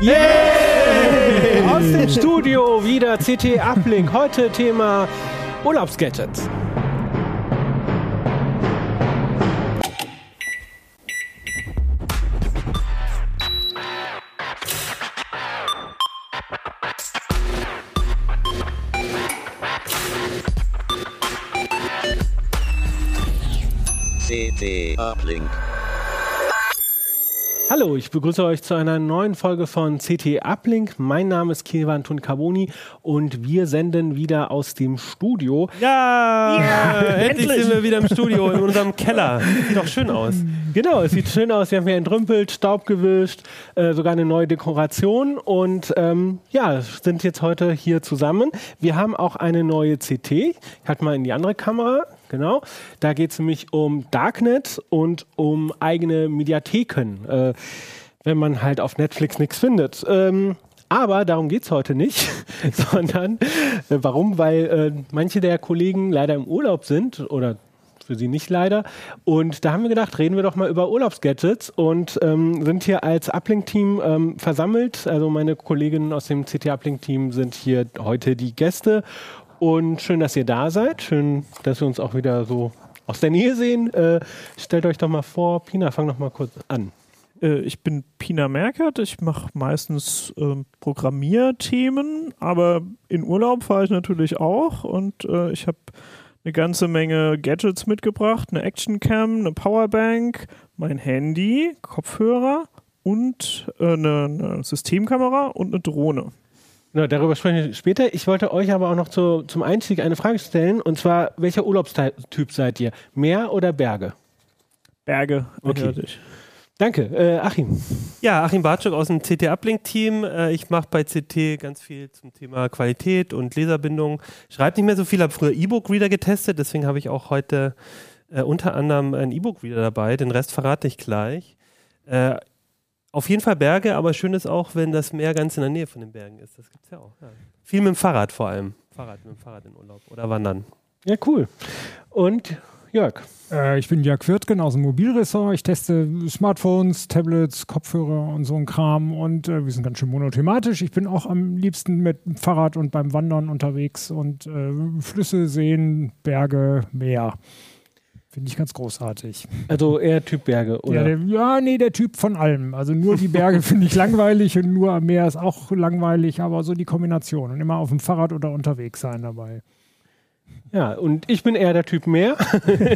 Yeah! Aus dem Studio wieder CT Uplink. Heute Thema Urlaubsgadgets. CT Uplink. Hallo, ich begrüße euch zu einer neuen Folge von CT Uplink. Mein Name ist Kilvan Tuncarboni und wir senden wieder aus dem Studio. Ja, ja endlich, endlich, sind wir wieder im Studio in unserem Keller. Sieht doch schön aus. Genau, es sieht schön aus. Wir haben hier entrümpelt, Staub gewischt, äh, sogar eine neue Dekoration und ähm, ja, sind jetzt heute hier zusammen. Wir haben auch eine neue CT. Ich halte mal in die andere Kamera. Genau. Da geht es nämlich um Darknet und um eigene Mediatheken, äh, wenn man halt auf Netflix nichts findet. Ähm, aber darum geht es heute nicht, sondern äh, warum? Weil äh, manche der Kollegen leider im Urlaub sind oder für sie nicht leider. Und da haben wir gedacht, reden wir doch mal über Urlaubsgadgets und ähm, sind hier als Uplink-Team ähm, versammelt. Also meine Kolleginnen aus dem CT Uplink-Team sind hier heute die Gäste und schön, dass ihr da seid. Schön, dass wir uns auch wieder so aus der Nähe sehen. Äh, stellt euch doch mal vor. Pina, fang doch mal kurz an. Äh, ich bin Pina Merkert. Ich mache meistens äh, Programmierthemen, aber in Urlaub fahre ich natürlich auch. Und äh, ich habe eine ganze Menge Gadgets mitgebracht. Eine Actioncam, eine Powerbank, mein Handy, Kopfhörer und äh, eine, eine Systemkamera und eine Drohne. Genau, darüber sprechen wir später. Ich wollte euch aber auch noch zu, zum Einstieg eine Frage stellen. Und zwar, welcher Urlaubstyp seid ihr? Meer oder Berge? Berge, okay. Danke. Äh, Achim. Ja, Achim Bartschuk aus dem CT Uplink-Team. Äh, ich mache bei CT ganz viel zum Thema Qualität und Leserbindung. Schreibe nicht mehr so viel, habe früher E-Book-Reader getestet, deswegen habe ich auch heute äh, unter anderem einen E-Book-Reader dabei. Den Rest verrate ich gleich. Auf jeden Fall Berge, aber schön ist auch, wenn das Meer ganz in der Nähe von den Bergen ist. Das gibt es ja auch. Ja. Viel mit dem Fahrrad vor allem. Fahrrad mit dem Fahrrad in Urlaub oder wandern. Ja, cool. Und Jörg? Äh, ich bin Jörg Wirtgen aus dem Mobilressort. Ich teste Smartphones, Tablets, Kopfhörer und so ein Kram. Und äh, wir sind ganz schön monothematisch. Ich bin auch am liebsten mit dem Fahrrad und beim Wandern unterwegs und äh, Flüsse, Seen, Berge, Meer. Finde ich ganz großartig. Also eher Typ Berge, oder? Ja, der, ja, nee, der Typ von allem. Also nur die Berge finde ich langweilig und nur am Meer ist auch langweilig, aber so die Kombination. Und immer auf dem Fahrrad oder unterwegs sein dabei. Ja, und ich bin eher der Typ mehr.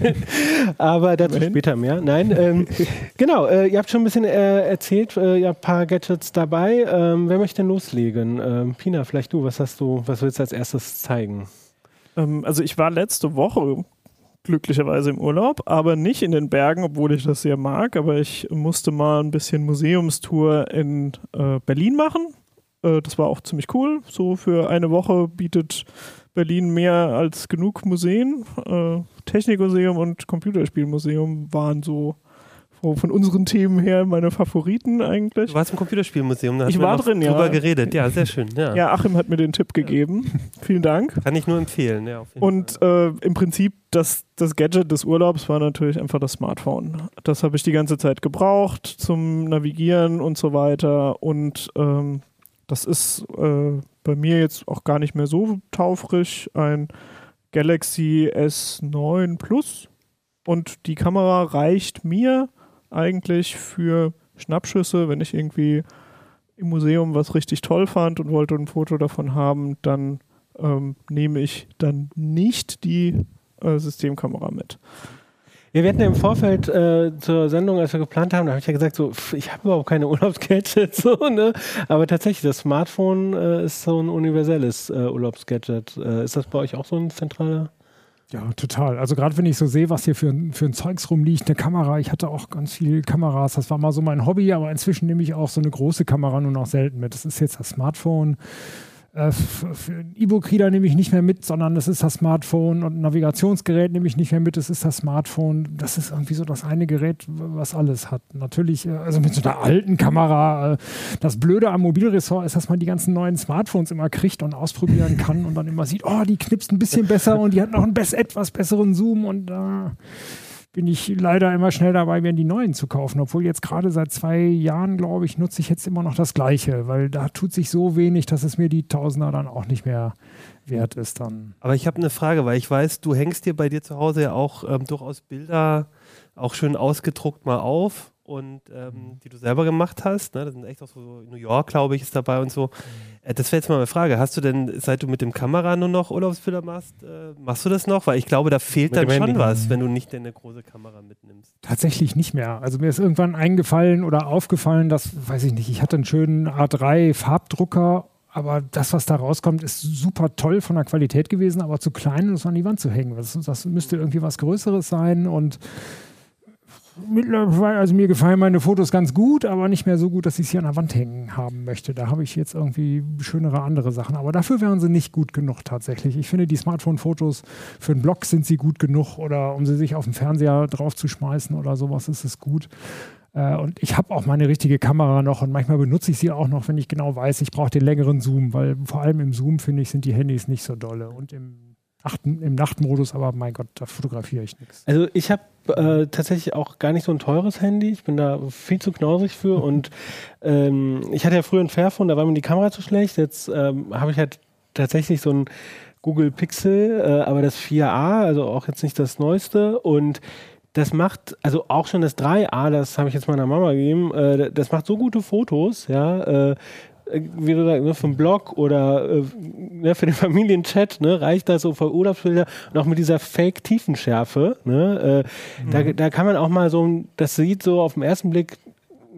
aber dazu Immerhin. später mehr. Nein, ähm, genau, äh, ihr habt schon ein bisschen äh, erzählt, äh, ihr habt ein paar Gadgets dabei. Ähm, wer möchte denn loslegen? Ähm, Pina, vielleicht du, was hast du, was willst du als erstes zeigen? Ähm, also ich war letzte Woche glücklicherweise im Urlaub, aber nicht in den Bergen, obwohl ich das sehr mag. Aber ich musste mal ein bisschen Museumstour in äh, Berlin machen. Äh, das war auch ziemlich cool. So für eine Woche bietet Berlin mehr als genug Museen. Äh, Technikmuseum und Computerspielmuseum waren so von unseren Themen her meine Favoriten eigentlich. Du warst im Computerspielmuseum, da ich war drin, ja. drüber geredet. Ja, sehr schön. Ja. ja, Achim hat mir den Tipp gegeben. Vielen Dank. Kann ich nur empfehlen. Ja, Und äh, im Prinzip das, das Gadget des Urlaubs war natürlich einfach das Smartphone. Das habe ich die ganze Zeit gebraucht zum Navigieren und so weiter. Und ähm, das ist äh, bei mir jetzt auch gar nicht mehr so taufrisch. Ein Galaxy S9 Plus. Und die Kamera reicht mir eigentlich für Schnappschüsse, wenn ich irgendwie im Museum was richtig toll fand und wollte ein Foto davon haben, dann ähm, nehme ich dann nicht die äh, Systemkamera mit. Wir hatten ja im Vorfeld äh, zur Sendung, als wir geplant haben, da habe ich ja gesagt, so, pff, ich habe überhaupt keine Urlaubsgadget, so, ne? Aber tatsächlich, das Smartphone äh, ist so ein universelles äh, Urlaubsgadget. Äh, ist das bei euch auch so ein zentraler? Ja, total. Also gerade wenn ich so sehe, was hier für, für ein Zeugs rumliegt, eine Kamera, ich hatte auch ganz viele Kameras, das war mal so mein Hobby, aber inzwischen nehme ich auch so eine große Kamera nur noch selten mit. Das ist jetzt das Smartphone. Äh, ein E-Book-Reader nehme ich nicht mehr mit, sondern das ist das Smartphone und ein Navigationsgerät nehme ich nicht mehr mit, das ist das Smartphone. Das ist irgendwie so das eine Gerät, was alles hat. Natürlich, äh, also mit so einer alten Kamera. Äh, das Blöde am Mobilressort ist, dass man die ganzen neuen Smartphones immer kriegt und ausprobieren kann und dann immer sieht, oh, die knipst ein bisschen besser und die hat noch einen etwas besseren Zoom und äh, bin ich leider immer schnell dabei, mir die neuen zu kaufen. Obwohl jetzt gerade seit zwei Jahren, glaube ich, nutze ich jetzt immer noch das Gleiche, weil da tut sich so wenig, dass es mir die Tausender dann auch nicht mehr wert ist dann. Aber ich habe eine Frage, weil ich weiß, du hängst dir bei dir zu Hause ja auch ähm, durchaus Bilder auch schön ausgedruckt mal auf und ähm, die du selber gemacht hast. Ne? Das sind echt auch so New York, glaube ich, ist dabei und so. Äh, das wäre jetzt mal eine Frage. Hast du denn, seit du mit dem Kamera nur noch Urlaubsbilder machst, äh, machst du das noch? Weil ich glaube, da fehlt Mit dann schon Handy. was, wenn du nicht deine große Kamera mitnimmst. Tatsächlich nicht mehr. Also mir ist irgendwann eingefallen oder aufgefallen, dass, weiß ich nicht, ich hatte einen schönen A3 Farbdrucker, aber das, was da rauskommt, ist super toll von der Qualität gewesen, aber zu klein, um es an die Wand zu hängen. Das, das müsste irgendwie was Größeres sein und mittlerweile, also mir gefallen meine Fotos ganz gut, aber nicht mehr so gut, dass ich sie an der Wand hängen haben möchte. Da habe ich jetzt irgendwie schönere andere Sachen. Aber dafür wären sie nicht gut genug tatsächlich. Ich finde, die Smartphone-Fotos für einen Blog sind sie gut genug oder um sie sich auf den Fernseher draufzuschmeißen oder sowas ist es gut. Äh, Und ich habe auch meine richtige Kamera noch und manchmal benutze ich sie auch noch, wenn ich genau weiß, ich brauche den längeren Zoom, weil vor allem im Zoom, finde ich, sind die Handys nicht so dolle. Und im, Nachten, im Nachtmodus, aber mein Gott, da fotografiere ich nichts. Also ich habe äh, tatsächlich auch gar nicht so ein teures Handy. Ich bin da viel zu knausig für und ähm, ich hatte ja früher ein Fairphone, da war mir die Kamera zu schlecht. Jetzt ähm, habe ich halt tatsächlich so ein Google Pixel, äh, aber das 4a, also auch jetzt nicht das neueste und das macht, also auch schon das 3a, das habe ich jetzt meiner Mama gegeben, äh, das macht so gute Fotos, ja, äh, wie du sagst, ne, für den Blog oder äh, ne, für den Familienchat, ne, reicht das so für Urlaubsbilder und auch mit dieser Fake-Tiefenschärfe, ne, äh, da, da kann man auch mal so, das sieht so auf den ersten Blick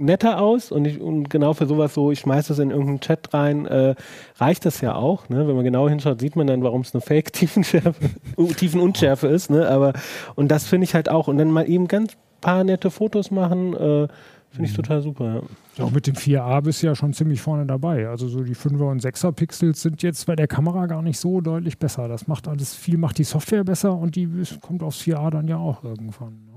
netter aus und, ich, und genau für sowas so, ich schmeiß das in irgendeinen Chat rein, äh, reicht das ja auch, ne? Wenn man genau hinschaut, sieht man dann, warum es eine Fake-Tiefenschärfe, Tiefenunschärfe ist, ne? Aber und das finde ich halt auch und dann mal eben ganz paar nette Fotos machen, äh, finde ich total super. Ja. Auch mit dem 4a bist du ja schon ziemlich vorne dabei. Also so die 5er und 6er Pixels sind jetzt bei der Kamera gar nicht so deutlich besser. Das macht alles viel, macht die Software besser und die kommt aufs 4a dann ja auch irgendwann.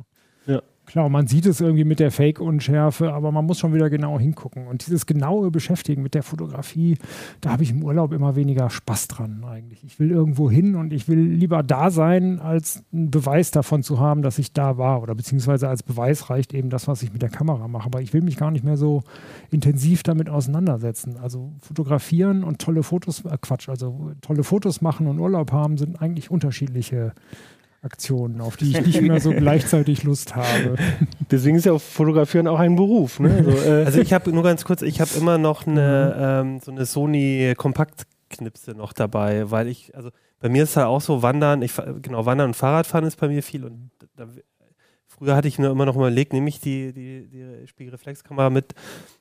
Klar, man sieht es irgendwie mit der Fake-Unschärfe, aber man muss schon wieder genau hingucken. Und dieses genaue Beschäftigen mit der Fotografie, da habe ich im Urlaub immer weniger Spaß dran eigentlich. Ich will irgendwo hin und ich will lieber da sein, als einen Beweis davon zu haben, dass ich da war. Oder beziehungsweise als Beweis reicht eben das, was ich mit der Kamera mache. Aber ich will mich gar nicht mehr so intensiv damit auseinandersetzen. Also fotografieren und tolle Fotos, äh Quatsch, also tolle Fotos machen und Urlaub haben sind eigentlich unterschiedliche Aktionen, auf die ich nicht mehr so gleichzeitig Lust habe. Deswegen ist ja auch Fotografieren auch ein Beruf, ne? Also, äh, Also ich habe nur ganz kurz, ich habe immer noch eine ähm, so eine Sony Kompaktknipse noch dabei, weil ich, also bei mir ist halt auch so Wandern, ich genau Wandern und Fahrradfahren ist bei mir viel und da, früher hatte ich nur immer noch überlegt, nehme ich die die, die Spiegelreflexkamera mit,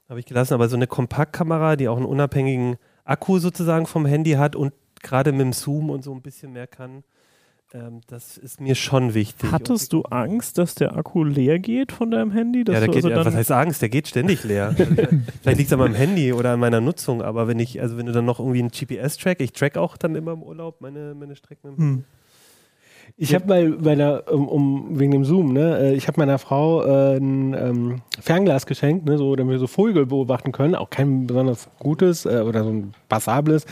habe ich gelassen, aber so eine Kompaktkamera, die auch einen unabhängigen Akku sozusagen vom Handy hat und gerade mit dem Zoom und so ein bisschen mehr kann. Ähm, das ist mir schon wichtig. Hattest du Angst, dass der Akku leer geht von deinem Handy? Dass Ja, der du geht, also ja, was heißt Angst? Der geht ständig leer. Vielleicht liegt es an meinem Handy oder an meiner Nutzung, aber wenn ich, also wenn du dann noch irgendwie ein GPS-Track, ich track auch dann immer im Urlaub meine, meine Strecken. Im Hm. Ich habe mal bei der, um, um, wegen dem Zoom, ne, äh, ich habe meiner Frau äh, ein ähm, Fernglas geschenkt, ne, so, damit wir so Vögel beobachten können, auch kein besonders gutes äh, oder so ein passables.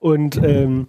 Und ähm,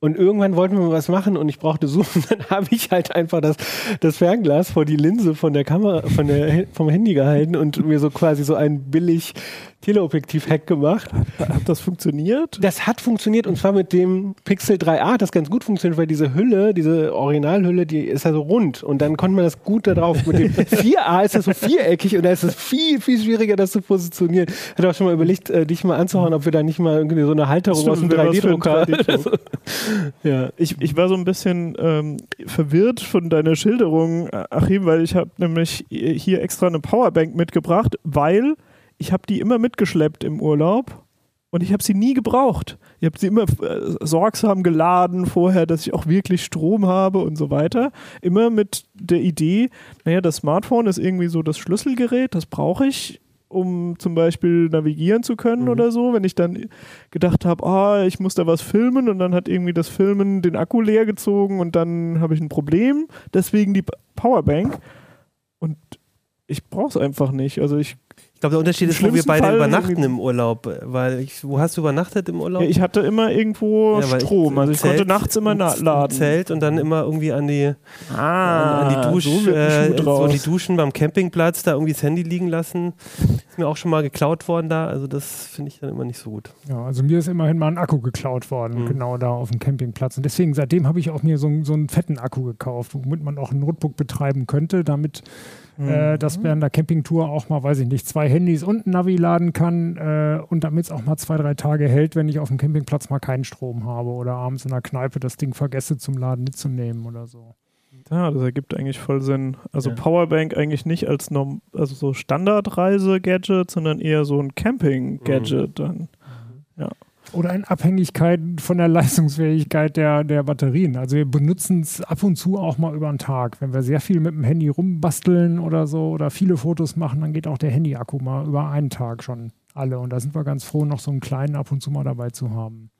und irgendwann wollten wir was machen und ich brauchte Zoom. Dann habe ich halt einfach das, das Fernglas vor die Linse von der Kamera, von der, vom Handy gehalten und mir so quasi so ein billig Teleobjektiv-Hack gemacht. Hat das funktioniert? Das hat funktioniert und zwar mit dem Pixel 3a hat das ganz gut funktioniert, weil diese Hülle, diese Originalhülle, die ist ja so rund und dann konnte man das gut da drauf. Mit dem 4a ist das so viereckig und da ist es viel, viel schwieriger, das zu positionieren. Ich hatte auch schon mal überlegt, äh, dich mal anzuhauen, ob wir da nicht mal irgendwie so eine Halterung Stimmt, aus dem wäre was für ein 3D-Drucker. 3D-Druck. ja. Ich, ich war so ein bisschen ähm, verwirrt von deiner Schilderung, Achim, weil ich habe nämlich hier extra eine Powerbank mitgebracht, weil ich habe die immer mitgeschleppt im Urlaub und ich habe sie nie gebraucht. Ich habe sie immer äh, sorgsam geladen vorher, dass ich auch wirklich Strom habe und so weiter. Immer mit der Idee, naja, das Smartphone ist irgendwie so das Schlüsselgerät, das brauche ich, um zum Beispiel navigieren zu können Mhm. oder so. Wenn ich dann gedacht habe, ah, ich muss da was filmen und dann hat irgendwie das Filmen den Akku leer gezogen und dann habe ich ein Problem. Deswegen die Powerbank. Und ich brauche es einfach nicht. Also ich Ich glaube, der Unterschied ist, wo wir beide Fall übernachten im Urlaub. Weil ich, wo hast du übernachtet im Urlaub? Ja, ich hatte immer irgendwo ja, Strom. Ich, also ich Zelt, konnte nachts immer laden. Zelt und dann immer irgendwie an die, ah, an, die Dusch, so, äh, so, die Duschen beim Campingplatz, da irgendwie das Handy liegen lassen. Ist mir auch schon mal geklaut worden da. Also das finde ich dann immer nicht so gut. Ja, also mir ist immerhin mal ein Akku geklaut worden, mhm. genau da auf dem Campingplatz. Und deswegen, seitdem habe ich auch mir so, so einen fetten Akku gekauft, womit man auch ein Notebook betreiben könnte, damit äh, mhm. dass während der Campingtour auch mal, weiß ich nicht, zwei Handys und ein Navi laden kann äh, und damit es auch mal zwei, drei Tage hält, wenn ich auf dem Campingplatz mal keinen Strom habe oder abends in der Kneipe das Ding vergesse zum Laden mitzunehmen oder so. Ja, das ergibt eigentlich voll Sinn. Also ja. Powerbank eigentlich nicht als Norm also so Standardreise-Gadget, sondern eher so ein Camping-Gadget mhm. dann. Ja. Oder in Abhängigkeit von der Leistungsfähigkeit der, der Batterien. Also wir benutzen es ab und zu auch mal über den Tag. Wenn wir sehr viel mit dem Handy rumbasteln oder so oder viele Fotos machen, dann geht auch der Handy-Akku mal über einen Tag schon alle. Und da sind wir ganz froh, noch so einen kleinen ab und zu mal dabei zu haben.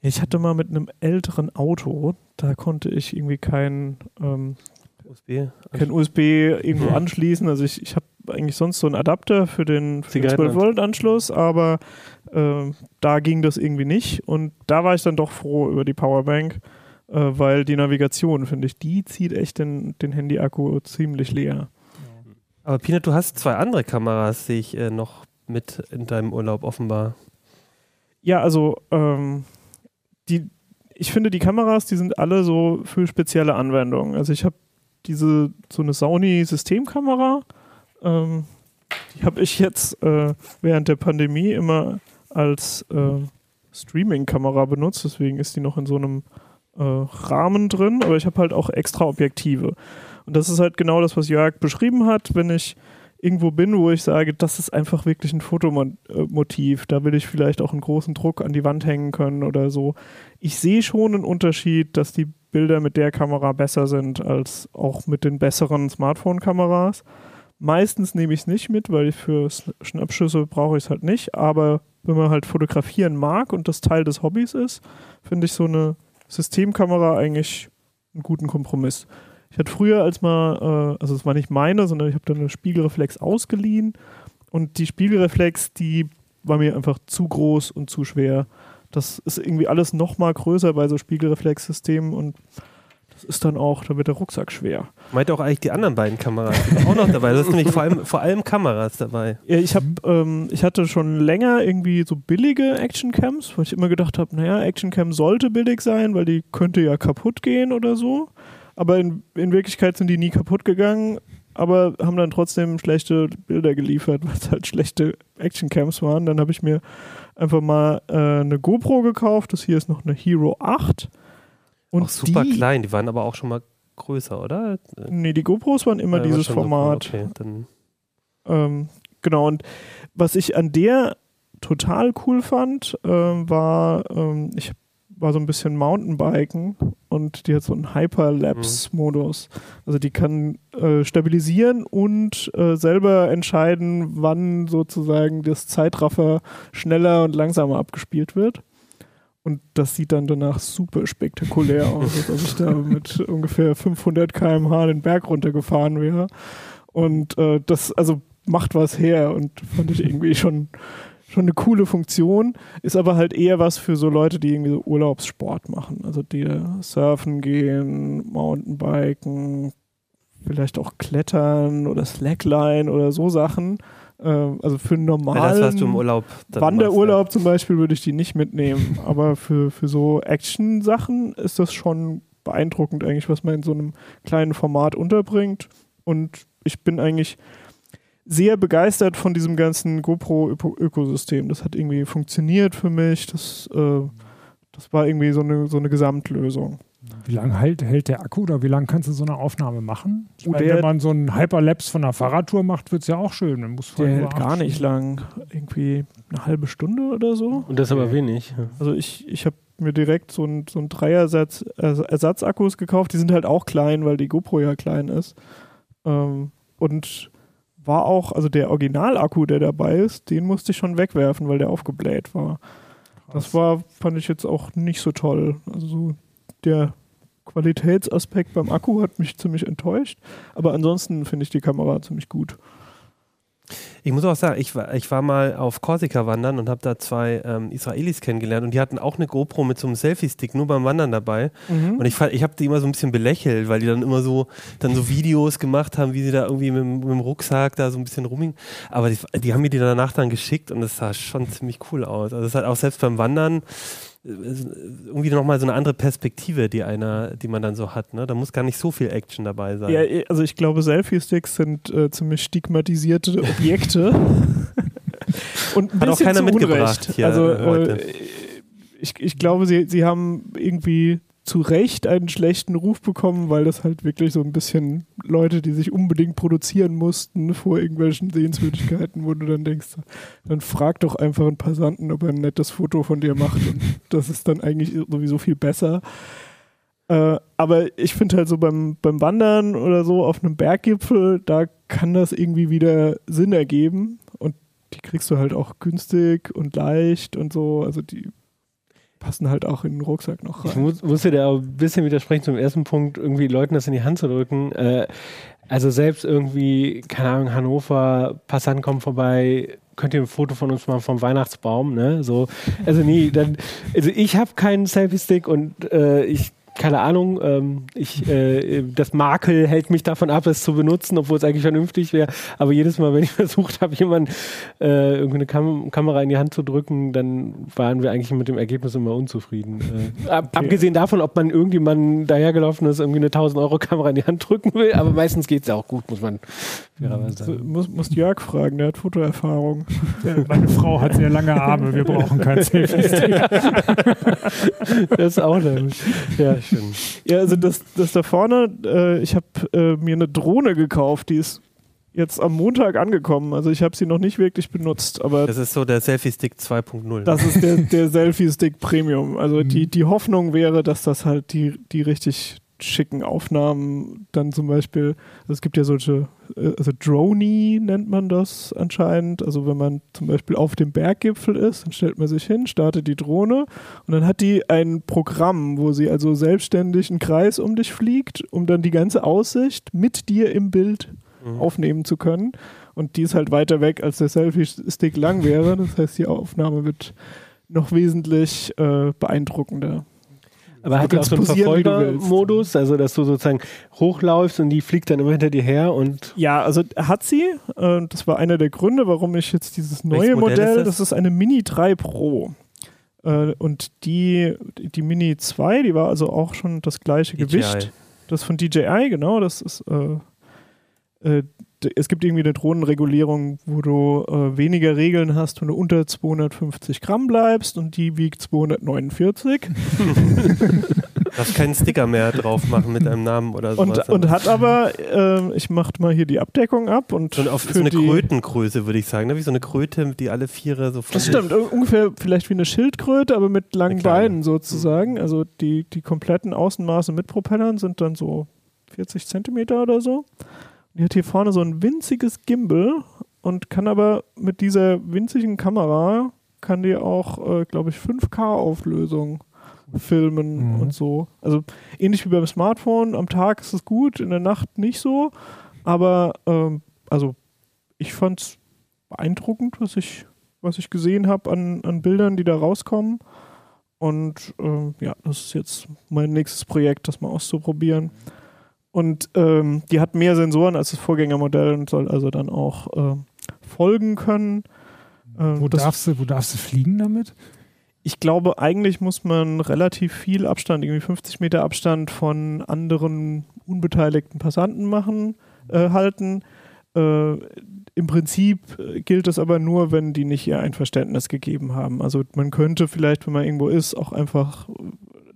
Ich hatte mal mit einem älteren Auto, da konnte ich irgendwie kein ähm, USB, kein USB irgendwo anschließen. Also ich, ich habe eigentlich sonst so einen Adapter für den, für den 12-Volt-Anschluss, aber äh, da ging das irgendwie nicht. Und da war ich dann doch froh über die Powerbank, äh, weil die Navigation, finde ich, die zieht echt den, den Handy-Akku ziemlich leer. Aber Peanut, du hast zwei andere Kameras, sehe ich äh, noch mit in deinem Urlaub offenbar. Ja, also ähm, die, ich finde, die Kameras, die sind alle so für spezielle Anwendungen. Also ich habe diese so eine Sony-Systemkamera, ähm, die habe ich jetzt äh, während der Pandemie immer als äh, Streaming-Kamera benutzt, deswegen ist die noch in so einem äh, Rahmen drin, aber ich habe halt auch extra Objektive. Und das ist halt genau das, was Jörg beschrieben hat, wenn ich irgendwo bin, wo ich sage, das ist einfach wirklich ein Fotomotiv, da will ich vielleicht auch einen großen Druck an die Wand hängen können oder so. Ich sehe schon einen Unterschied, dass die Bilder mit der Kamera besser sind als auch mit den besseren Smartphone-Kameras. Meistens nehme ich es nicht mit, weil für Schnappschüsse brauche ich es halt nicht. Aber wenn man halt fotografieren mag und das Teil des Hobbys ist, finde ich so eine Systemkamera eigentlich einen guten Kompromiss. Ich hatte früher als mal, äh, also es war nicht meine, sondern ich habe dann eine Spiegelreflex ausgeliehen und die Spiegelreflex, die war mir einfach zu groß und zu schwer. Das ist irgendwie alles noch mal größer bei so Spiegelreflexsystemen und ist dann auch, da wird der Rucksack schwer. Meint auch eigentlich die anderen beiden Kameras die auch noch dabei. Das sind nämlich vor allem, vor allem Kameras dabei. Ja, ich habe, ähm, ich hatte schon länger irgendwie so billige Actioncams, weil ich immer gedacht habe, naja, Actioncam sollte billig sein, weil die könnte ja kaputt gehen oder so. Aber in, in Wirklichkeit sind die nie kaputt gegangen, aber haben dann trotzdem schlechte Bilder geliefert, weil es halt schlechte Actioncams waren. Dann habe ich mir einfach mal äh, eine GoPro gekauft. Das hier ist noch eine Hero 8 und auch super die, klein, die waren aber auch schon mal größer, oder? Nee, die GoPros waren immer ja, dieses Format. So, okay, ähm, genau, und was ich an der total cool fand, ähm, war, ähm, ich war so ein bisschen Mountainbiken und die hat so einen Hyperlapse-Modus. Mhm. Also die kann äh, stabilisieren und äh, selber entscheiden, wann sozusagen das Zeitraffer schneller und langsamer abgespielt wird. Und das sieht dann danach super spektakulär aus, als ob ich da mit ungefähr 500 km/h den Berg runtergefahren wäre. Und äh, das also macht was her und fand ich irgendwie schon, schon eine coole Funktion. Ist aber halt eher was für so Leute, die irgendwie so Urlaubssport machen. Also die surfen gehen, Mountainbiken, vielleicht auch klettern oder Slackline oder so Sachen. Ähm, also für einen normalen das, was du im Urlaub Wanderurlaub machst, ja. zum Beispiel würde ich die nicht mitnehmen. Aber für, für so Action-Sachen ist das schon beeindruckend eigentlich, was man in so einem kleinen Format unterbringt. Und ich bin eigentlich sehr begeistert von diesem ganzen GoPro-Ökosystem. Das hat irgendwie funktioniert für mich. Das, äh, das war irgendwie so eine, so eine Gesamtlösung. Wie lange hält, hält der Akku oder wie lange kannst du so eine Aufnahme machen? Ich meine, wenn man so einen Hyperlapse von einer Fahrradtour macht, wird es ja auch schön. Man muss der hält gar nicht lang. Irgendwie eine halbe Stunde oder so. Und das ist aber wenig. Also ich, ich habe mir direkt so einen so ein Dreiersatz Ersatzakkus gekauft. Die sind halt auch klein, weil die GoPro ja klein ist. Ähm, und war auch, also der Originalakku, der dabei ist, den musste ich schon wegwerfen, weil der aufgebläht war. Das war, fand ich jetzt auch nicht so toll. Also so der Qualitätsaspekt beim Akku hat mich ziemlich enttäuscht, aber ansonsten finde ich die Kamera ziemlich gut. Ich muss auch sagen, ich war, ich war mal auf Korsika wandern und habe da zwei ähm, Israelis kennengelernt und die hatten auch eine GoPro mit so einem Selfie-Stick nur beim Wandern dabei. Mhm. Und ich, ich habe die immer so ein bisschen belächelt, weil die dann immer so dann so Videos gemacht haben, wie sie da irgendwie mit, mit dem Rucksack da so ein bisschen rumming. Aber die, die haben mir die danach dann geschickt und das sah schon ziemlich cool aus. Also es hat auch selbst beim Wandern irgendwie nochmal so eine andere Perspektive, die einer, die man dann so hat. Ne? Da muss gar nicht so viel Action dabei sein. Ja, also ich glaube, Selfie-Sticks sind äh, ziemlich stigmatisierte Objekte. Und ein hat auch keiner mitgebracht. Hier also äh, ich, ich glaube, sie, sie haben irgendwie zu Recht einen schlechten Ruf bekommen, weil das halt wirklich so ein bisschen Leute, die sich unbedingt produzieren mussten vor irgendwelchen Sehenswürdigkeiten, wo du dann denkst, dann frag doch einfach einen Passanten, ob er ein nettes Foto von dir macht. Und das ist dann eigentlich sowieso viel besser. Äh, aber ich finde halt so beim, beim Wandern oder so auf einem Berggipfel, da kann das irgendwie wieder Sinn ergeben. Und die kriegst du halt auch günstig und leicht und so, also die passen halt auch in den Rucksack noch rein. Ich muss, musste da ein bisschen widersprechen zum ersten Punkt, irgendwie Leuten das in die Hand zu drücken. Äh, also selbst irgendwie, keine Ahnung, Hannover, Passanten kommen vorbei, könnt ihr ein Foto von uns machen vom Weihnachtsbaum, ne? So, also nee, dann, also ich habe keinen Selfie-Stick und äh, ich keine Ahnung, ähm, ich, äh, das Makel hält mich davon ab, es zu benutzen, obwohl es eigentlich vernünftig wäre. Aber jedes Mal, wenn ich versucht habe, jemand äh, irgendeine Kam Kamera in die Hand zu drücken, dann waren wir eigentlich mit dem Ergebnis immer unzufrieden. Äh, ab, okay. Abgesehen davon, ob man irgendjemanden dahergelaufen ist, irgendwie eine 1000 Euro Kamera in die Hand drücken will, aber meistens geht es ja auch gut, muss man fairerweise sagen. Muss, muss Jörg fragen, der hat Fotoerfahrung. Ja, meine Frau hat sehr lange Arme, wir brauchen kein Selfie-Stick. das ist auch nämlich. Ja, schön. Ja, also das, das da vorne, äh, ich habe äh, mir eine Drohne gekauft, die ist jetzt am Montag angekommen. Also ich habe sie noch nicht wirklich benutzt. Aber das ist so der Selfie-Stick 2.0. Das ist der, der Selfie-Stick Premium. Also mhm. die, die Hoffnung wäre, dass das halt die, die richtig schicken Aufnahmen dann zum Beispiel, also es gibt ja solche, äh, also Drony nennt man das anscheinend. Also wenn man zum Beispiel auf dem Berggipfel ist, dann stellt man sich hin, startet die Drohne und dann hat die ein Programm, wo sie also selbstständig einen Kreis um dich fliegt, um dann die ganze Aussicht mit dir im Bild mhm. aufnehmen zu können. Und die ist halt weiter weg, als der Selfie-Stick lang wäre. Das heißt, die Aufnahme wird noch wesentlich äh, beeindruckender. Aber hat die auch so einen Verfolgermodus, also dass du sozusagen hochläufst und die fliegt dann immer hinter dir her und. Ja, also hat sie. Äh, das war einer der Gründe, warum ich jetzt dieses neue Modell, Modell ist das? das? ist eine Mini 3 Pro. Äh, und die, die Mini 2, die war also auch schon das gleiche DJI. Gewicht. Das von DJI, genau, das ist äh, äh, es gibt irgendwie eine Drohnenregulierung, wo du äh, weniger Regeln hast, wenn du unter 250 Gramm bleibst und die wiegt 249. Darfst keinen Sticker mehr drauf machen mit einem Namen oder so. Und, und hat aber, äh, ich mach mal hier die Abdeckung ab und. und auf so eine Krötengröße, würde ich sagen, ne? wie so eine Kröte, die alle Viere so Das stimmt, ungefähr vielleicht wie eine Schildkröte, aber mit langen Beinen sozusagen. Also die, die kompletten Außenmaße mit Propellern sind dann so 40 Zentimeter oder so. Die hat hier vorne so ein winziges Gimbal und kann aber mit dieser winzigen Kamera kann die auch, äh, glaube ich, 5K-Auflösung filmen mhm. und so. Also ähnlich wie beim Smartphone, am Tag ist es gut, in der Nacht nicht so. Aber ähm, also ich fand es beeindruckend, was ich, was ich gesehen habe an, an Bildern, die da rauskommen. Und äh, ja, das ist jetzt mein nächstes Projekt, das mal auszuprobieren. Und ähm, die hat mehr Sensoren als das Vorgängermodell und soll also dann auch äh, folgen können. Äh, wo, darfst du, wo darfst du fliegen damit? Ich glaube, eigentlich muss man relativ viel Abstand, irgendwie 50 Meter Abstand von anderen unbeteiligten Passanten machen, äh, halten. Äh, Im Prinzip gilt das aber nur, wenn die nicht ihr Einverständnis gegeben haben. Also man könnte vielleicht, wenn man irgendwo ist, auch einfach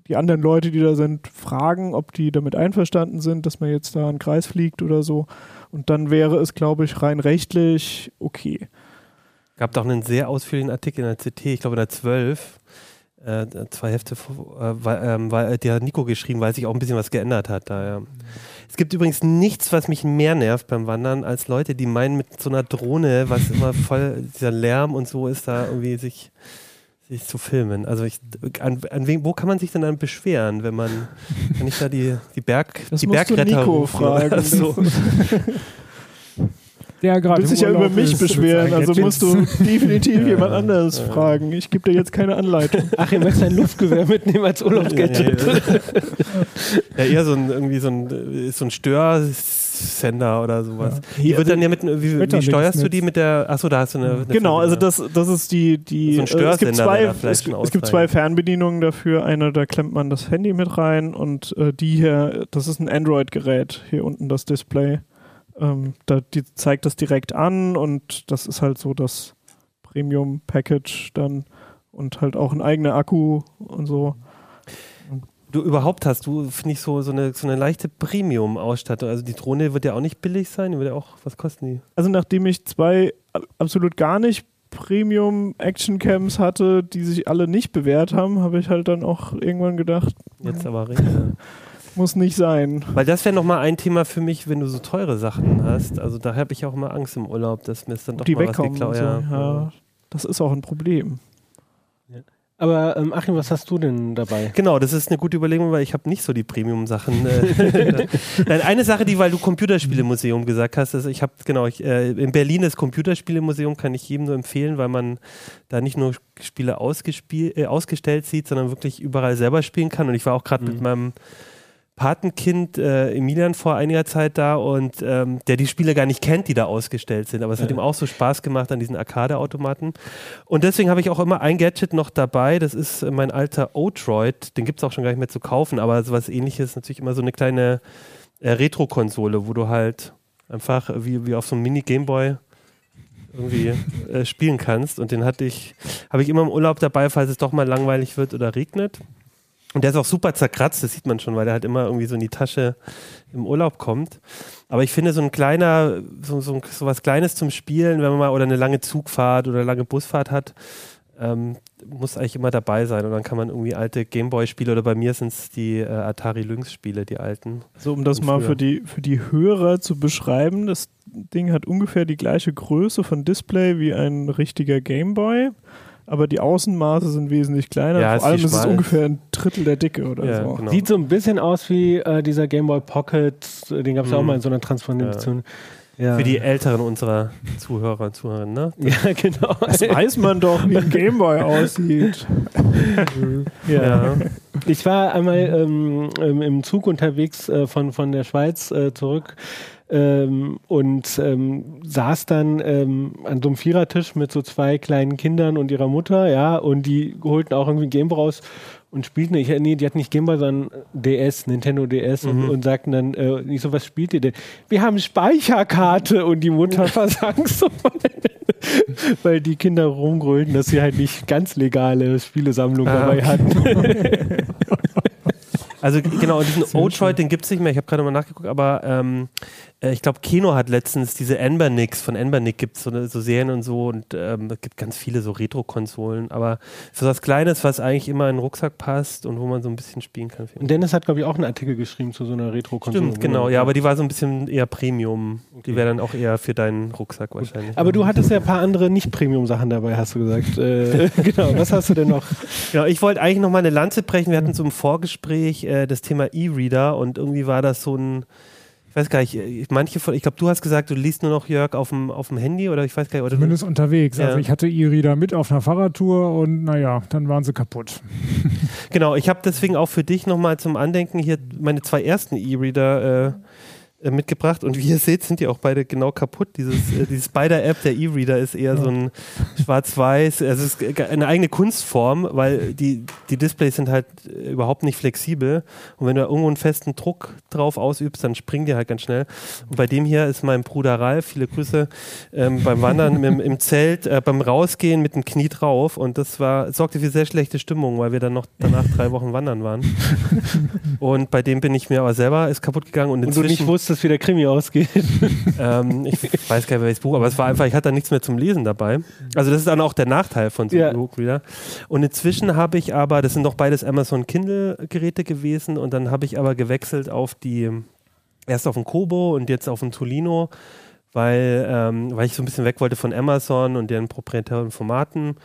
die anderen Leute, die da sind, fragen, ob die damit einverstanden sind, dass man jetzt da einen Kreis fliegt oder so. Und dann wäre es, glaube ich, rein rechtlich okay. Gab doch einen sehr ausführlichen Artikel in der CT, ich glaube in der 12, äh, zwei Hefte, äh, weil, ähm, weil, die hat Nico geschrieben, weil sich auch ein bisschen was geändert hat da, ja. Es gibt übrigens nichts, was mich mehr nervt beim Wandern, als Leute, die meinen, mit so einer Drohne, was immer voll, dieser Lärm und so ist, da irgendwie sich sich zu filmen. Also ich, an, an wen, wo kann man sich denn dann beschweren, wenn man, kann ich da die, die, Berg, das die Bergretter Nico fragen. So. Der Du gerade willst dich ja über mich beschweren, also musst du definitiv jemand anderes fragen. Ich gebe dir jetzt keine Anleitung. Achim möchte ein Luftgewehr mitnehmen als Urlaubsgadget. Ja, eher so ein, irgendwie so ein, äh, so ein Störsender oder sowas. Die wird dann ja mit, wie, wie steuerst du die mit der, achso, da hast du eine, eine Genau, also das, das ist die, die So ein äh, es gibt Störsender zwei, es, es gibt zwei. Fernbedienungen dafür. Eine, da klemmt man das Handy mit rein und äh, die hier, das ist ein Android-Gerät, hier unten das Display. Ähm, da, die zeigt das direkt an und das ist halt so das Premium-Package dann und halt auch ein eigener Akku und so. Du überhaupt hast du, finde ich, so, so, eine, so eine leichte Premium-Ausstattung. Also die Drohne wird ja auch nicht billig sein, die wird ja auch, was kosten die? Also nachdem ich zwei absolut gar nicht Premium Action Cams hatte, die sich alle nicht bewährt haben, habe ich halt dann auch irgendwann gedacht, Jetzt aber reden. muss nicht sein. Weil das wäre nochmal ein Thema für mich, wenn du so teure Sachen hast. Also da habe ich auch immer Angst im Urlaub, dass mir es dann doch die mal was geklaut so. ja, das ist auch ein Problem. Aber ähm, Achim, was hast du denn dabei? Genau, das ist eine gute Überlegung, weil ich habe nicht so die Premium-Sachen. Äh, Nein, eine Sache, die, weil du Computerspielemuseum gesagt hast, also ich habe, genau, ich, äh, in Berlin das Computerspielemuseum kann ich jedem nur empfehlen, weil man da nicht nur Spiele äh, ausgestellt sieht, sondern wirklich überall selber spielen kann. Und ich war auch gerade mit meinem Patenkind äh, Emilian vor einiger Zeit da und ähm, der die Spiele gar nicht kennt, die da ausgestellt sind. Aber es hat ihm auch so Spaß gemacht an diesen Arcade-Automaten. Und deswegen habe ich auch immer ein Gadget noch dabei. Das ist mein alter O-Droid. Den gibt es auch schon gar nicht mehr zu kaufen, aber sowas ähnliches ist natürlich immer so eine kleine äh, Retro-Konsole, wo du halt einfach wie, wie auf so einem Mini-Gameboy irgendwie äh, spielen kannst. Und den hatte ich, habe ich immer im Urlaub dabei, falls es doch mal langweilig wird oder regnet. Und der ist auch super zerkratzt, das sieht man schon, weil der halt immer irgendwie so in die Tasche im Urlaub kommt. Aber ich finde, so ein kleiner, so, so, so was Kleines zum Spielen, wenn man mal oder eine lange Zugfahrt oder lange Busfahrt hat, ähm, muss eigentlich immer dabei sein. Und dann kann man irgendwie alte Gameboy-Spiele oder bei mir sind es die äh, Atari Lynx-Spiele, die alten. So, um das mal für die, für die Hörer zu beschreiben, das Ding hat ungefähr die gleiche Größe von Display wie ein richtiger Gameboy, aber die Außenmaße sind wesentlich kleiner. Ja, ist Vor allem ist es ungefähr ein Drittel der Dicke oder Ja, so. genau. Sieht so ein bisschen aus wie äh, dieser Game Boy Pocket, den gab es ja auch Mhm. mal in so einer Transformation. Ja. Für die Älteren unserer Zuhörer und Zuhörerinnen, ne? ja, genau. Das weiß man doch, wie ein Gameboy aussieht. Ja. Ich war einmal ähm, im Zug unterwegs äh, von, von der Schweiz äh, zurück ähm, und ähm, saß dann ähm, an so einem Vierertisch mit so zwei kleinen Kindern und ihrer Mutter, ja, und die holten auch irgendwie ein Game raus und spielten, ich, nee, die hatten nicht Game Boy, sondern DS, Nintendo DS und, und sagten dann, äh, nicht so, was spielt ihr denn? Wir haben Speicherkarte und die Mutter versank so, weil die Kinder rumgrölten, dass sie halt nicht ganz legale Spielesammlung Ah, dabei okay. hatten. Also genau, diesen O-Droid, den gibt es nicht mehr. Ich habe gerade mal nachgeguckt, aber ähm, äh, ich glaube, Keno hat letztens diese Embernix, von Embernick gibt es so, so Serien und so und ähm, es gibt ganz viele so Retro-Konsolen, aber für was Kleines, was eigentlich immer in den Rucksack passt und wo man so ein bisschen spielen kann. Und Dennis hat, glaube ich, auch einen Artikel geschrieben zu so einer Retro-Konsole. Stimmt, genau, ja, aber die war so ein bisschen eher Premium. Die wäre dann auch eher für deinen Rucksack wahrscheinlich. Aber du hattest ja ein paar andere Nicht-Premium-Sachen dabei, hast du gesagt. Äh, genau, was hast du denn noch? Genau, ich wollte eigentlich noch mal eine Lanze brechen. Wir hatten so im Vorgespräch äh, das Thema E-Reader und irgendwie war das so ein, weiß gar nicht, äh, manche von, ich glaube, du hast gesagt, du liest nur noch Jörg auf dem, auf dem Handy oder ich weiß gar nicht, oder du, Zumindest unterwegs. Ja. Also ich hatte E-Reader mit auf einer Fahrradtour und naja, dann waren sie kaputt. Genau, ich habe deswegen auch für dich nochmal zum Andenken hier meine zwei ersten E-Reader äh, mitgebracht. Und wie ihr seht, sind die auch beide genau kaputt. Dieses, äh, die Spider-App, der E-Reader, ist eher so ein schwarz-weiß, also es ist eine eigene Kunstform, weil die, die Displays sind halt äh, überhaupt nicht flexibel. Und wenn du da irgendwo einen festen Druck drauf ausübst, dann springen die halt ganz schnell. Und bei dem hier ist mein Bruder Ralf, viele Grüße, ähm, beim Wandern im, im Zelt, äh, beim Rausgehen mit dem Knie drauf. Und das war, sorgte für sehr schlechte Stimmung, weil wir dann noch danach drei Wochen wandern waren. Und bei dem bin ich mir aber selber, ist kaputt gegangen. Und Und du nicht inzwischen, wusstest, wie der Krimi ausgeht. ähm, ich weiß gar nicht, welches Buch, aber es war einfach, ich hatte da nichts mehr zum Lesen dabei. Also das ist dann auch der Nachteil von so Ja. einem E-Book-Reader. Und inzwischen habe ich aber, das sind doch beides Amazon Kindle-Geräte gewesen und dann habe ich aber gewechselt auf die, erst auf den Kobo und jetzt auf den Tolino, weil, ähm, weil ich so ein bisschen weg wollte von Amazon und deren proprietären Formaten.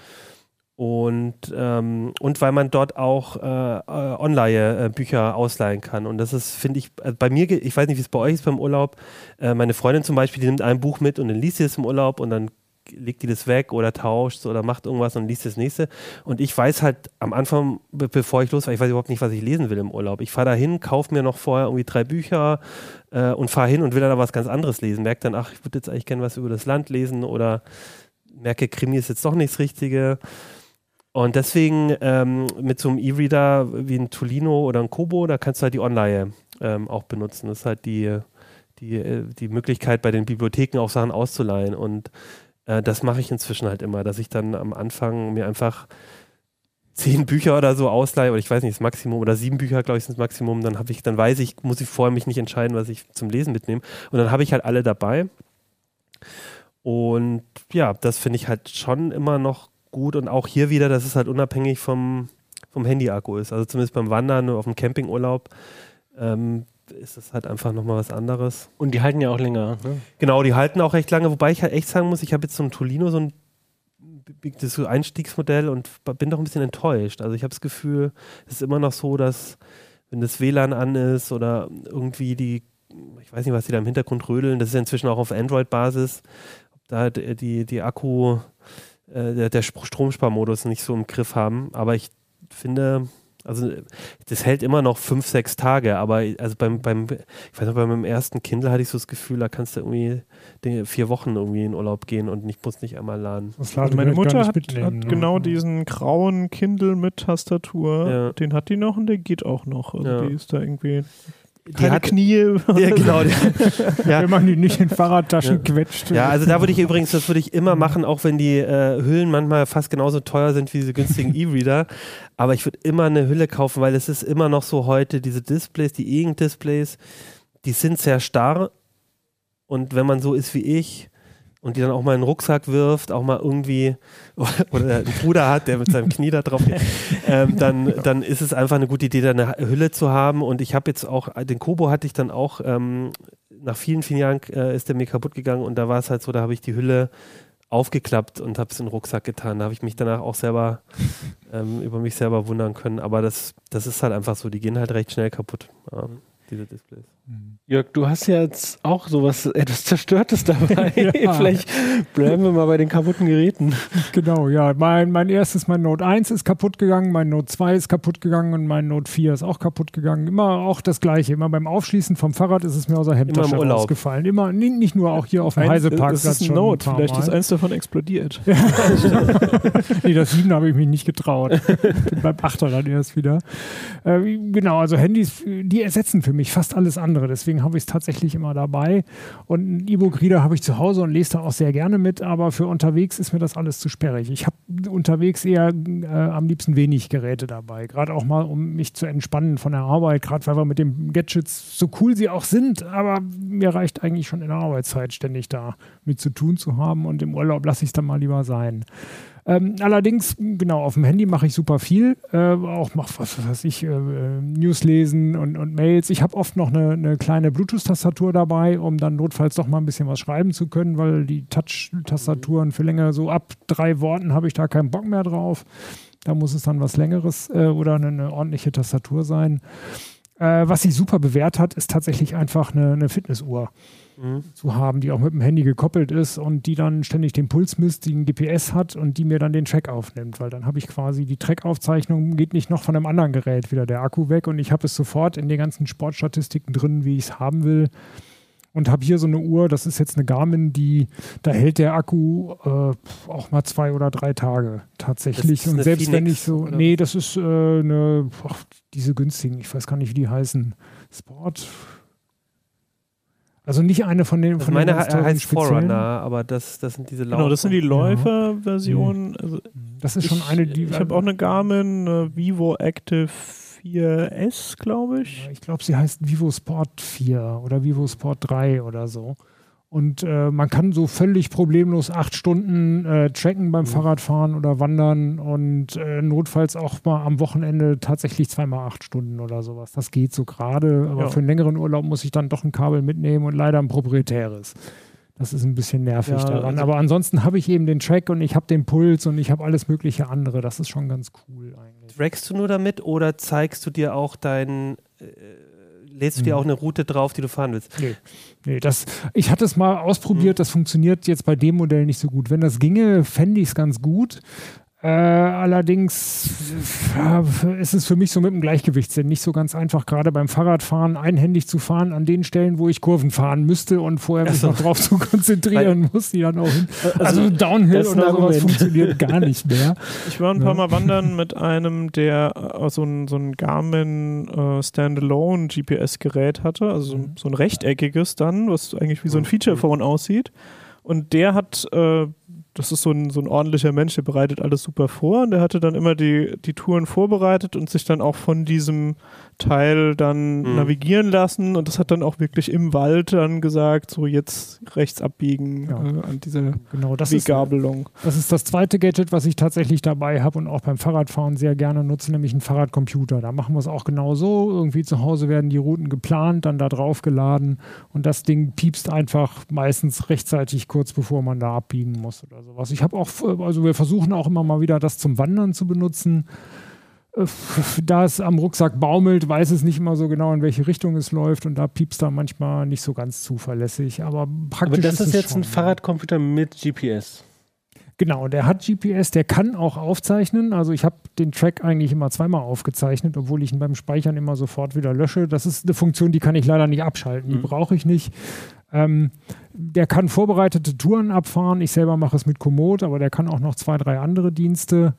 Und, ähm, und weil man dort auch äh, äh, Online-Bücher äh, ausleihen kann. Und das ist, finde ich, also bei mir, ich weiß nicht, wie es bei euch ist beim Urlaub. Äh, meine Freundin zum Beispiel, die nimmt ein Buch mit und dann liest sie es im Urlaub und dann legt die das weg oder tauscht oder macht irgendwas und liest das nächste. Und ich weiß halt am Anfang, bevor ich losfahre, ich weiß überhaupt nicht, was ich lesen will im Urlaub. Ich fahre da hin, kaufe mir noch vorher irgendwie drei Bücher äh, und fahre hin und will dann aber was ganz anderes lesen. Merke dann, ach, ich würde jetzt eigentlich gerne was über das Land lesen oder merke, Krimi ist jetzt doch nichts Richtige. Und deswegen ähm, mit so einem E-Reader wie ein Tolino oder ein Kobo, da kannst du halt die Online ähm, auch benutzen. Das ist halt die, die, äh, die Möglichkeit, bei den Bibliotheken auch Sachen auszuleihen. Und äh, das mache ich inzwischen halt immer, dass ich dann am Anfang mir einfach zehn Bücher oder so ausleihe, oder ich weiß nicht, das Maximum, oder sieben Bücher, glaube ich, sind das Maximum, dann habe ich, dann weiß ich, muss ich vorher mich nicht entscheiden, was ich zum Lesen mitnehme. Und dann habe ich halt alle dabei. Und ja, das finde ich halt schon immer noch gut und auch hier wieder, dass es halt unabhängig vom, vom Handy-Akku ist. Also zumindest beim Wandern auf dem Campingurlaub ähm, ist das halt einfach nochmal was anderes. Und die halten ja auch länger. Ne? Genau, die halten auch recht lange, wobei ich halt echt sagen muss, ich habe jetzt so ein Tolino, so ein das Einstiegsmodell und bin doch ein bisschen enttäuscht. Also ich habe das Gefühl, es ist immer noch so, dass wenn das WLAN an ist oder irgendwie die, ich weiß nicht, was die da im Hintergrund rödeln, das ist ja inzwischen auch auf Android-Basis, da die, die Akku äh, der, der Stromsparmodus nicht so im Griff haben. Aber ich finde, also das hält immer noch fünf, sechs Tage, aber also beim, beim ich weiß noch, bei meinem ersten Kindle hatte ich so das Gefühl, da kannst du irgendwie vier Wochen irgendwie in Urlaub gehen und ich muss nicht einmal laden. Also meine Mutter hat, hat ne? genau diesen grauen Kindle mit Tastatur, ja. den hat die noch und der geht auch noch. Also ja. die ist da irgendwie keine hat, Knie. Ja, genau. ja. Wenn man die nicht in Fahrradtaschen ja. quetscht. Ja, also da würde ich übrigens, das würde ich immer machen, auch wenn die äh, Hüllen manchmal fast genauso teuer sind wie diese günstigen E-Reader. Aber ich würde immer eine Hülle kaufen, weil es ist immer noch so heute, diese Displays, die E-Ink-Displays, die sind sehr starr. Und wenn man so ist wie ich, und die dann auch mal in den Rucksack wirft, auch mal irgendwie oder einen Bruder hat, der mit seinem Knie da drauf geht, ähm, dann, dann ist es einfach eine gute Idee, da eine Hülle zu haben. Und ich habe jetzt auch, den Kobo hatte ich dann auch, ähm, nach vielen, vielen Jahren äh, ist der mir kaputt gegangen und da war es halt so, da habe ich die Hülle aufgeklappt und habe es in den Rucksack getan. Da habe ich mich danach auch selber ähm, über mich selber wundern können. Aber das, das ist halt einfach so, die gehen halt recht schnell kaputt, ja, diese Displays. Jörg, du hast ja jetzt auch sowas etwas Zerstörtes dabei. ja. Vielleicht bleiben wir mal bei den kaputten Geräten. Genau, ja. Mein, mein erstes, mein Note 1 ist kaputt gegangen, mein Note 2 ist kaputt gegangen und mein Note 4 ist auch kaputt gegangen. Immer auch das Gleiche. Immer beim Aufschließen vom Fahrrad ist es mir aus der Hemdtasche rausgefallen. Immer, nicht nur auch hier auf dem Heiseparkplatz. Das ist ein Note, ein vielleicht ist eins davon explodiert. nee, das 7 habe ich mich nicht getraut. Bin beim 8er dann erst wieder. Äh, genau, also Handys, die ersetzen für mich fast alles andere. Deswegen habe ich es tatsächlich immer dabei. Und ein E-Book-Reader habe ich zu Hause und lese da auch sehr gerne mit, aber für unterwegs ist mir das alles zu sperrig. Ich habe unterwegs eher äh, am liebsten wenig Geräte dabei. Gerade auch mal, um mich zu entspannen von der Arbeit, gerade weil wir mit den Gadgets, so cool sie auch sind, aber mir reicht eigentlich schon in der Arbeitszeit ständig da mit zu tun zu haben und im Urlaub lasse ich es dann mal lieber sein. Ähm, allerdings, genau, auf dem Handy mache ich super viel. Äh, auch mache, was weiß ich, äh, News lesen und, und Mails. Ich habe oft noch eine, eine kleine Bluetooth-Tastatur dabei, um dann notfalls doch mal ein bisschen was schreiben zu können, weil die Touch-Tastaturen für länger, so ab drei Worten habe ich da keinen Bock mehr drauf. Da muss es dann was Längeres äh, oder eine, eine, ordentliche Tastatur sein. Äh, was sich super bewährt hat, ist tatsächlich einfach eine, eine Fitnessuhr mhm. zu haben, die auch mit dem Handy gekoppelt ist und die dann ständig den Puls misst, die ein GPS hat und die mir dann den Track aufnimmt, weil dann habe ich quasi die Track-Aufzeichnung, geht nicht noch von einem anderen Gerät wieder der Akku weg und ich habe es sofort in den ganzen Sportstatistiken drin, wie ich es haben will und habe hier so eine Uhr, das ist jetzt eine Garmin, die, da hält der Akku äh, auch mal zwei oder drei Tage tatsächlich. Und selbst Phoenix, wenn ich so, oder? nee, das ist äh, eine, ach, diese günstigen, ich weiß gar nicht, wie die heißen. Sport, also nicht eine von den. Also von meine den heißt Forerunner, aber das, das sind diese Läufer. Genau, das sind die Läufer-Versionen. Also das ist schon eine, die. Ich habe auch eine Garmin eine Vivo Active 4S, glaube ich. ich glaube, sie heißt Vivo Sport 4 oder Vivo Sport 3 oder so. Und äh, man kann so völlig problemlos acht Stunden äh, tracken beim mhm. Fahrradfahren oder Wandern und äh, notfalls auch mal am Wochenende tatsächlich zweimal acht Stunden oder sowas. Das geht so gerade, aber ja. für einen längeren Urlaub muss ich dann doch ein Kabel mitnehmen und leider ein proprietäres. Das ist ein bisschen nervig Ja, daran. also- Aber ansonsten habe ich eben den Track und ich habe den Puls und ich habe alles mögliche andere. Das ist schon ganz cool eigentlich. Trackst du nur damit oder zeigst du dir auch deinen, äh, lädst du dir Mhm. auch eine Route drauf, die du fahren willst? Nee, nee das, ich hatte es mal ausprobiert, das funktioniert jetzt bei dem Modell nicht so gut. Wenn das ginge, fände ich es ganz gut. Äh, allerdings äh, ist es für mich so mit dem Gleichgewichtssinn nicht so ganz einfach, gerade beim Fahrradfahren einhändig zu fahren an den Stellen, wo ich Kurven fahren müsste und vorher mich Ach so. noch drauf zu konzentrieren muss, die dann auch hin. Also, Also, Downhill oder sowas funktioniert gar nicht mehr. Ich war ein paar Ja. Mal wandern mit einem, der äh, so ein, so ein Garmin äh, Standalone GPS-Gerät hatte, also so, so ein rechteckiges dann, was eigentlich wie so ein Feature-Phone aussieht. Und der hat, äh, das ist so ein, so ein ordentlicher Mensch, der bereitet alles super vor und der hatte dann immer die, die Touren vorbereitet und sich dann auch von diesem Teil dann Mhm. navigieren lassen und das hat dann auch wirklich im Wald dann gesagt, so jetzt rechts abbiegen Ja. äh, an dieser Genau, das ist, Weggabelung. das ist das zweite Gadget, was ich tatsächlich dabei habe und auch beim Fahrradfahren sehr gerne nutze, nämlich ein Fahrradcomputer. Da machen wir es auch genau so. Irgendwie zu Hause werden die Routen geplant, dann da drauf geladen und das Ding piepst einfach meistens rechtzeitig kurz bevor man da abbiegen muss oder sowas. Ich habe auch, also wir versuchen auch immer mal wieder das zum Wandern zu benutzen. Äh, Da es am Rucksack baumelt, weiß es nicht immer so genau, in welche Richtung es läuft und da piepst da manchmal nicht so ganz zuverlässig. Aber praktisch Aber das ist es jetzt schon, ein. Fahrradcomputer mit GPS. Genau, der hat GPS, der kann auch aufzeichnen. Also ich habe den Track eigentlich immer zweimal aufgezeichnet, obwohl ich ihn beim Speichern immer sofort wieder lösche. Das ist eine Funktion, die kann ich leider nicht abschalten. Die Mhm. brauche ich nicht. Ähm, der kann vorbereitete Touren abfahren. Ich selber mache es mit Komoot, aber der kann auch noch zwei, drei andere Dienste.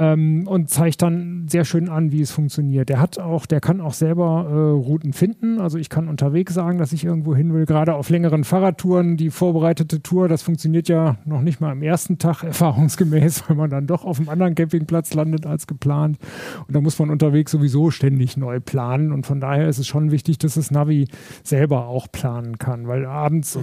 Ähm, und zeigt dann sehr schön an, wie es funktioniert. Der hat auch, der kann auch selber äh, Routen finden. Also ich kann unterwegs sagen, dass ich irgendwo hin will. Gerade auf längeren Fahrradtouren, die vorbereitete Tour, das funktioniert ja noch nicht mal am ersten Tag erfahrungsgemäß, weil man dann doch auf einem anderen Campingplatz landet als geplant. Und da muss man unterwegs sowieso ständig neu planen. Und von daher ist es schon wichtig, dass das Navi selber auch planen kann, weil abends,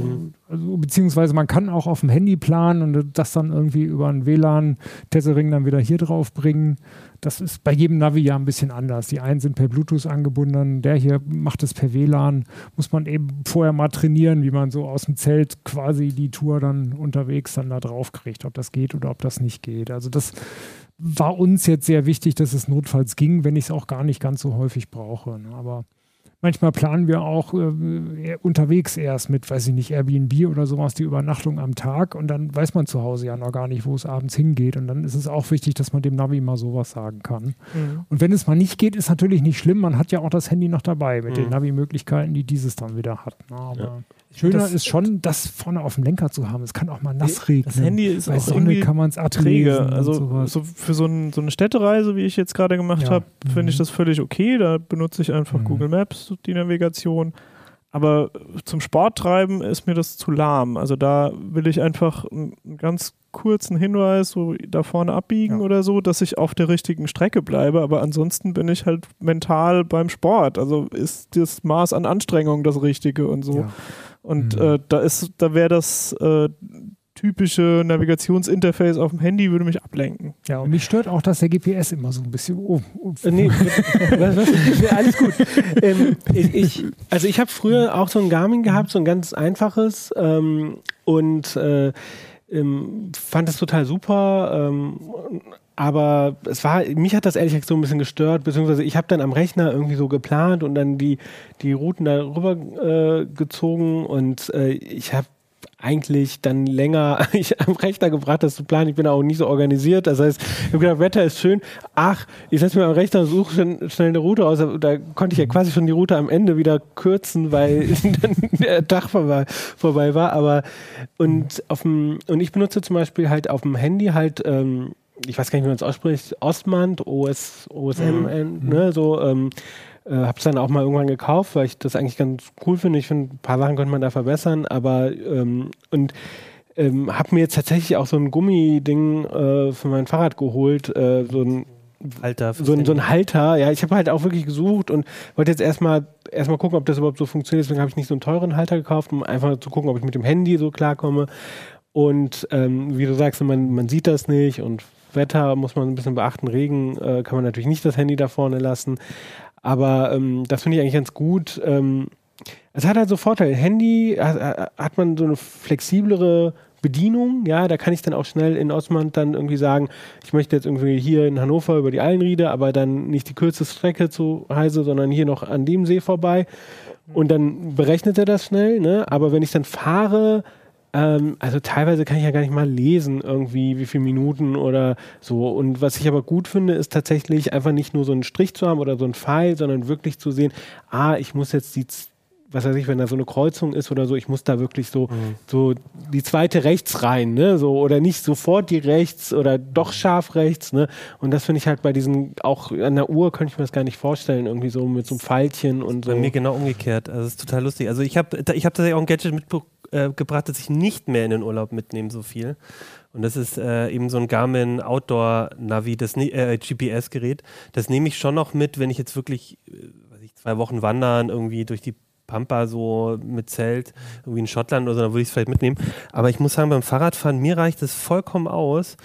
also, beziehungsweise man kann auch auf dem Handy planen und das dann irgendwie über einen WLAN-Tethering dann wieder hier drauf bringen. Das ist bei jedem Navi ja ein bisschen anders. Die einen sind per Bluetooth angebunden, der hier macht es per WLAN. Muss man eben vorher mal trainieren, wie man so aus dem Zelt quasi die Tour dann unterwegs dann da drauf kriegt, ob das geht oder ob das nicht geht. Also das war uns jetzt sehr wichtig, dass es notfalls ging, wenn ich es auch gar nicht ganz so häufig brauche. Ne? Aber manchmal planen wir auch äh, unterwegs erst mit, weiß ich nicht, Airbnb oder sowas, die Übernachtung am Tag und dann weiß man zu Hause ja noch gar nicht, wo es abends hingeht. Und dann ist es auch wichtig, dass man dem Navi mal sowas sagen kann. Und wenn es mal nicht geht, ist natürlich nicht schlimm. Man hat ja auch das Handy noch dabei mit den Mhm. Navi-Möglichkeiten, die dieses dann wieder hat. Ne? Aber Ja. Schöner Das- ist schon, das vorne auf dem Lenker zu haben. Es kann auch mal nass regnen. Das Handy ist Bei auch Sonne irgendwie kann man es träge. Also so für so, ein, so eine Städtereise, wie ich jetzt gerade gemacht Ja. habe, finde ich Mhm. das völlig okay. Da benutze ich einfach Mhm. Google Maps, die Navigation. Aber zum Sporttreiben ist mir das zu lahm. Also da will ich einfach einen einen ganz kurzen Hinweis, so da vorne abbiegen Ja. oder so, dass ich auf der richtigen Strecke bleibe. Aber ansonsten bin ich halt mental beim Sport. Also ist das Maß an Anstrengung das Richtige und so. Ja. Und Mhm. äh, da ist, da wäre das äh, typische Navigationsinterface auf dem Handy würde mich ablenken. ja, und mich stört auch, dass der GPS immer so ein bisschen. Oh, oh, Nee, was, was, nee, alles gut. Ähm, ich, ich, also ich habe früher auch so ein Garmin gehabt, so ein ganz einfaches ähm, und äh, ähm, fand das total super. Aber es war, mich hat das ehrlich gesagt so ein bisschen gestört, beziehungsweise ich habe dann am Rechner irgendwie so geplant und dann die, die Routen da rüber äh, gezogen und äh, ich habe eigentlich dann länger ich am Rechner gebracht, das zu planen. Ich bin auch nicht so organisiert. Das heißt, ich habe gedacht, Wetter ist schön. Ach, ich setze mir am Rechner und suche schon, schnell eine Route aus. Da konnte ich ja quasi schon die Route am Ende wieder kürzen, weil dann der Tag vorbei, vorbei war. Aber und auf dem, und ich benutze zum Beispiel halt auf dem Handy halt, ähm, ich weiß gar nicht, wie man es ausspricht, Osmand, OS, OSM, Mhm. ne, so, ähm, äh, habe es dann auch mal irgendwann gekauft, weil ich das eigentlich ganz cool finde. Ich finde, ein paar Sachen könnte man da verbessern, aber ähm, und ähm, habe mir jetzt tatsächlich auch so ein Gummiding äh, für mein Fahrrad geholt, äh, so ein Alter, so ein, so ein Halter. Ja, ich habe halt auch wirklich gesucht und wollte jetzt erstmal erstmal gucken, ob das überhaupt so funktioniert. Deswegen habe ich nicht so einen teuren Halter gekauft, um einfach zu gucken, ob ich mit dem Handy so klarkomme. Und ähm, wie du sagst, man, man sieht das nicht und Wetter muss man ein bisschen beachten. Regen äh, kann man natürlich nicht das Handy da vorne lassen. Aber ähm, das finde ich eigentlich ganz gut. Ähm, es hat halt so Vorteile. Handy hat, hat man so eine flexiblere Bedienung, ja, da kann ich dann auch schnell in Osmand dann irgendwie sagen, ich möchte jetzt irgendwie hier in Hannover über die Eilenriede, aber dann nicht die kürzeste Strecke zu Heise, sondern hier noch an dem See vorbei. Und dann berechnet er das schnell, ne? Aber wenn ich dann fahre, ähm, also teilweise kann ich ja gar nicht mal lesen, irgendwie, wie viele Minuten oder so. Und was ich aber gut finde, ist tatsächlich einfach nicht nur so einen Strich zu haben oder so einen Pfeil, sondern wirklich zu sehen, ah, ich muss jetzt die was weiß ich, wenn da so eine Kreuzung ist oder so, ich muss da wirklich so, mhm. so die zweite rechts rein, ne? So, oder nicht sofort die rechts oder doch scharf rechts, ne? Und das finde ich halt bei diesen, auch an der Uhr könnte ich mir das gar nicht vorstellen, irgendwie so mit so einem Pfeilchen und so. Bei mir genau umgekehrt. Also es ist total lustig. Also ich habe ich hab tatsächlich auch ein Gadget mitgebracht, das ich nicht mehr in den Urlaub mitnehme, so viel. Und das ist äh, eben so ein Garmin Outdoor Navi, das äh, GPS-Gerät. Das nehme ich schon noch mit, wenn ich jetzt wirklich äh, zwei Wochen wandern, irgendwie durch die Pampa so mit Zelt, irgendwie in Schottland oder so, dann würde ich es vielleicht mitnehmen. Aber ich muss sagen, beim Fahrradfahren, mir reicht es vollkommen aus.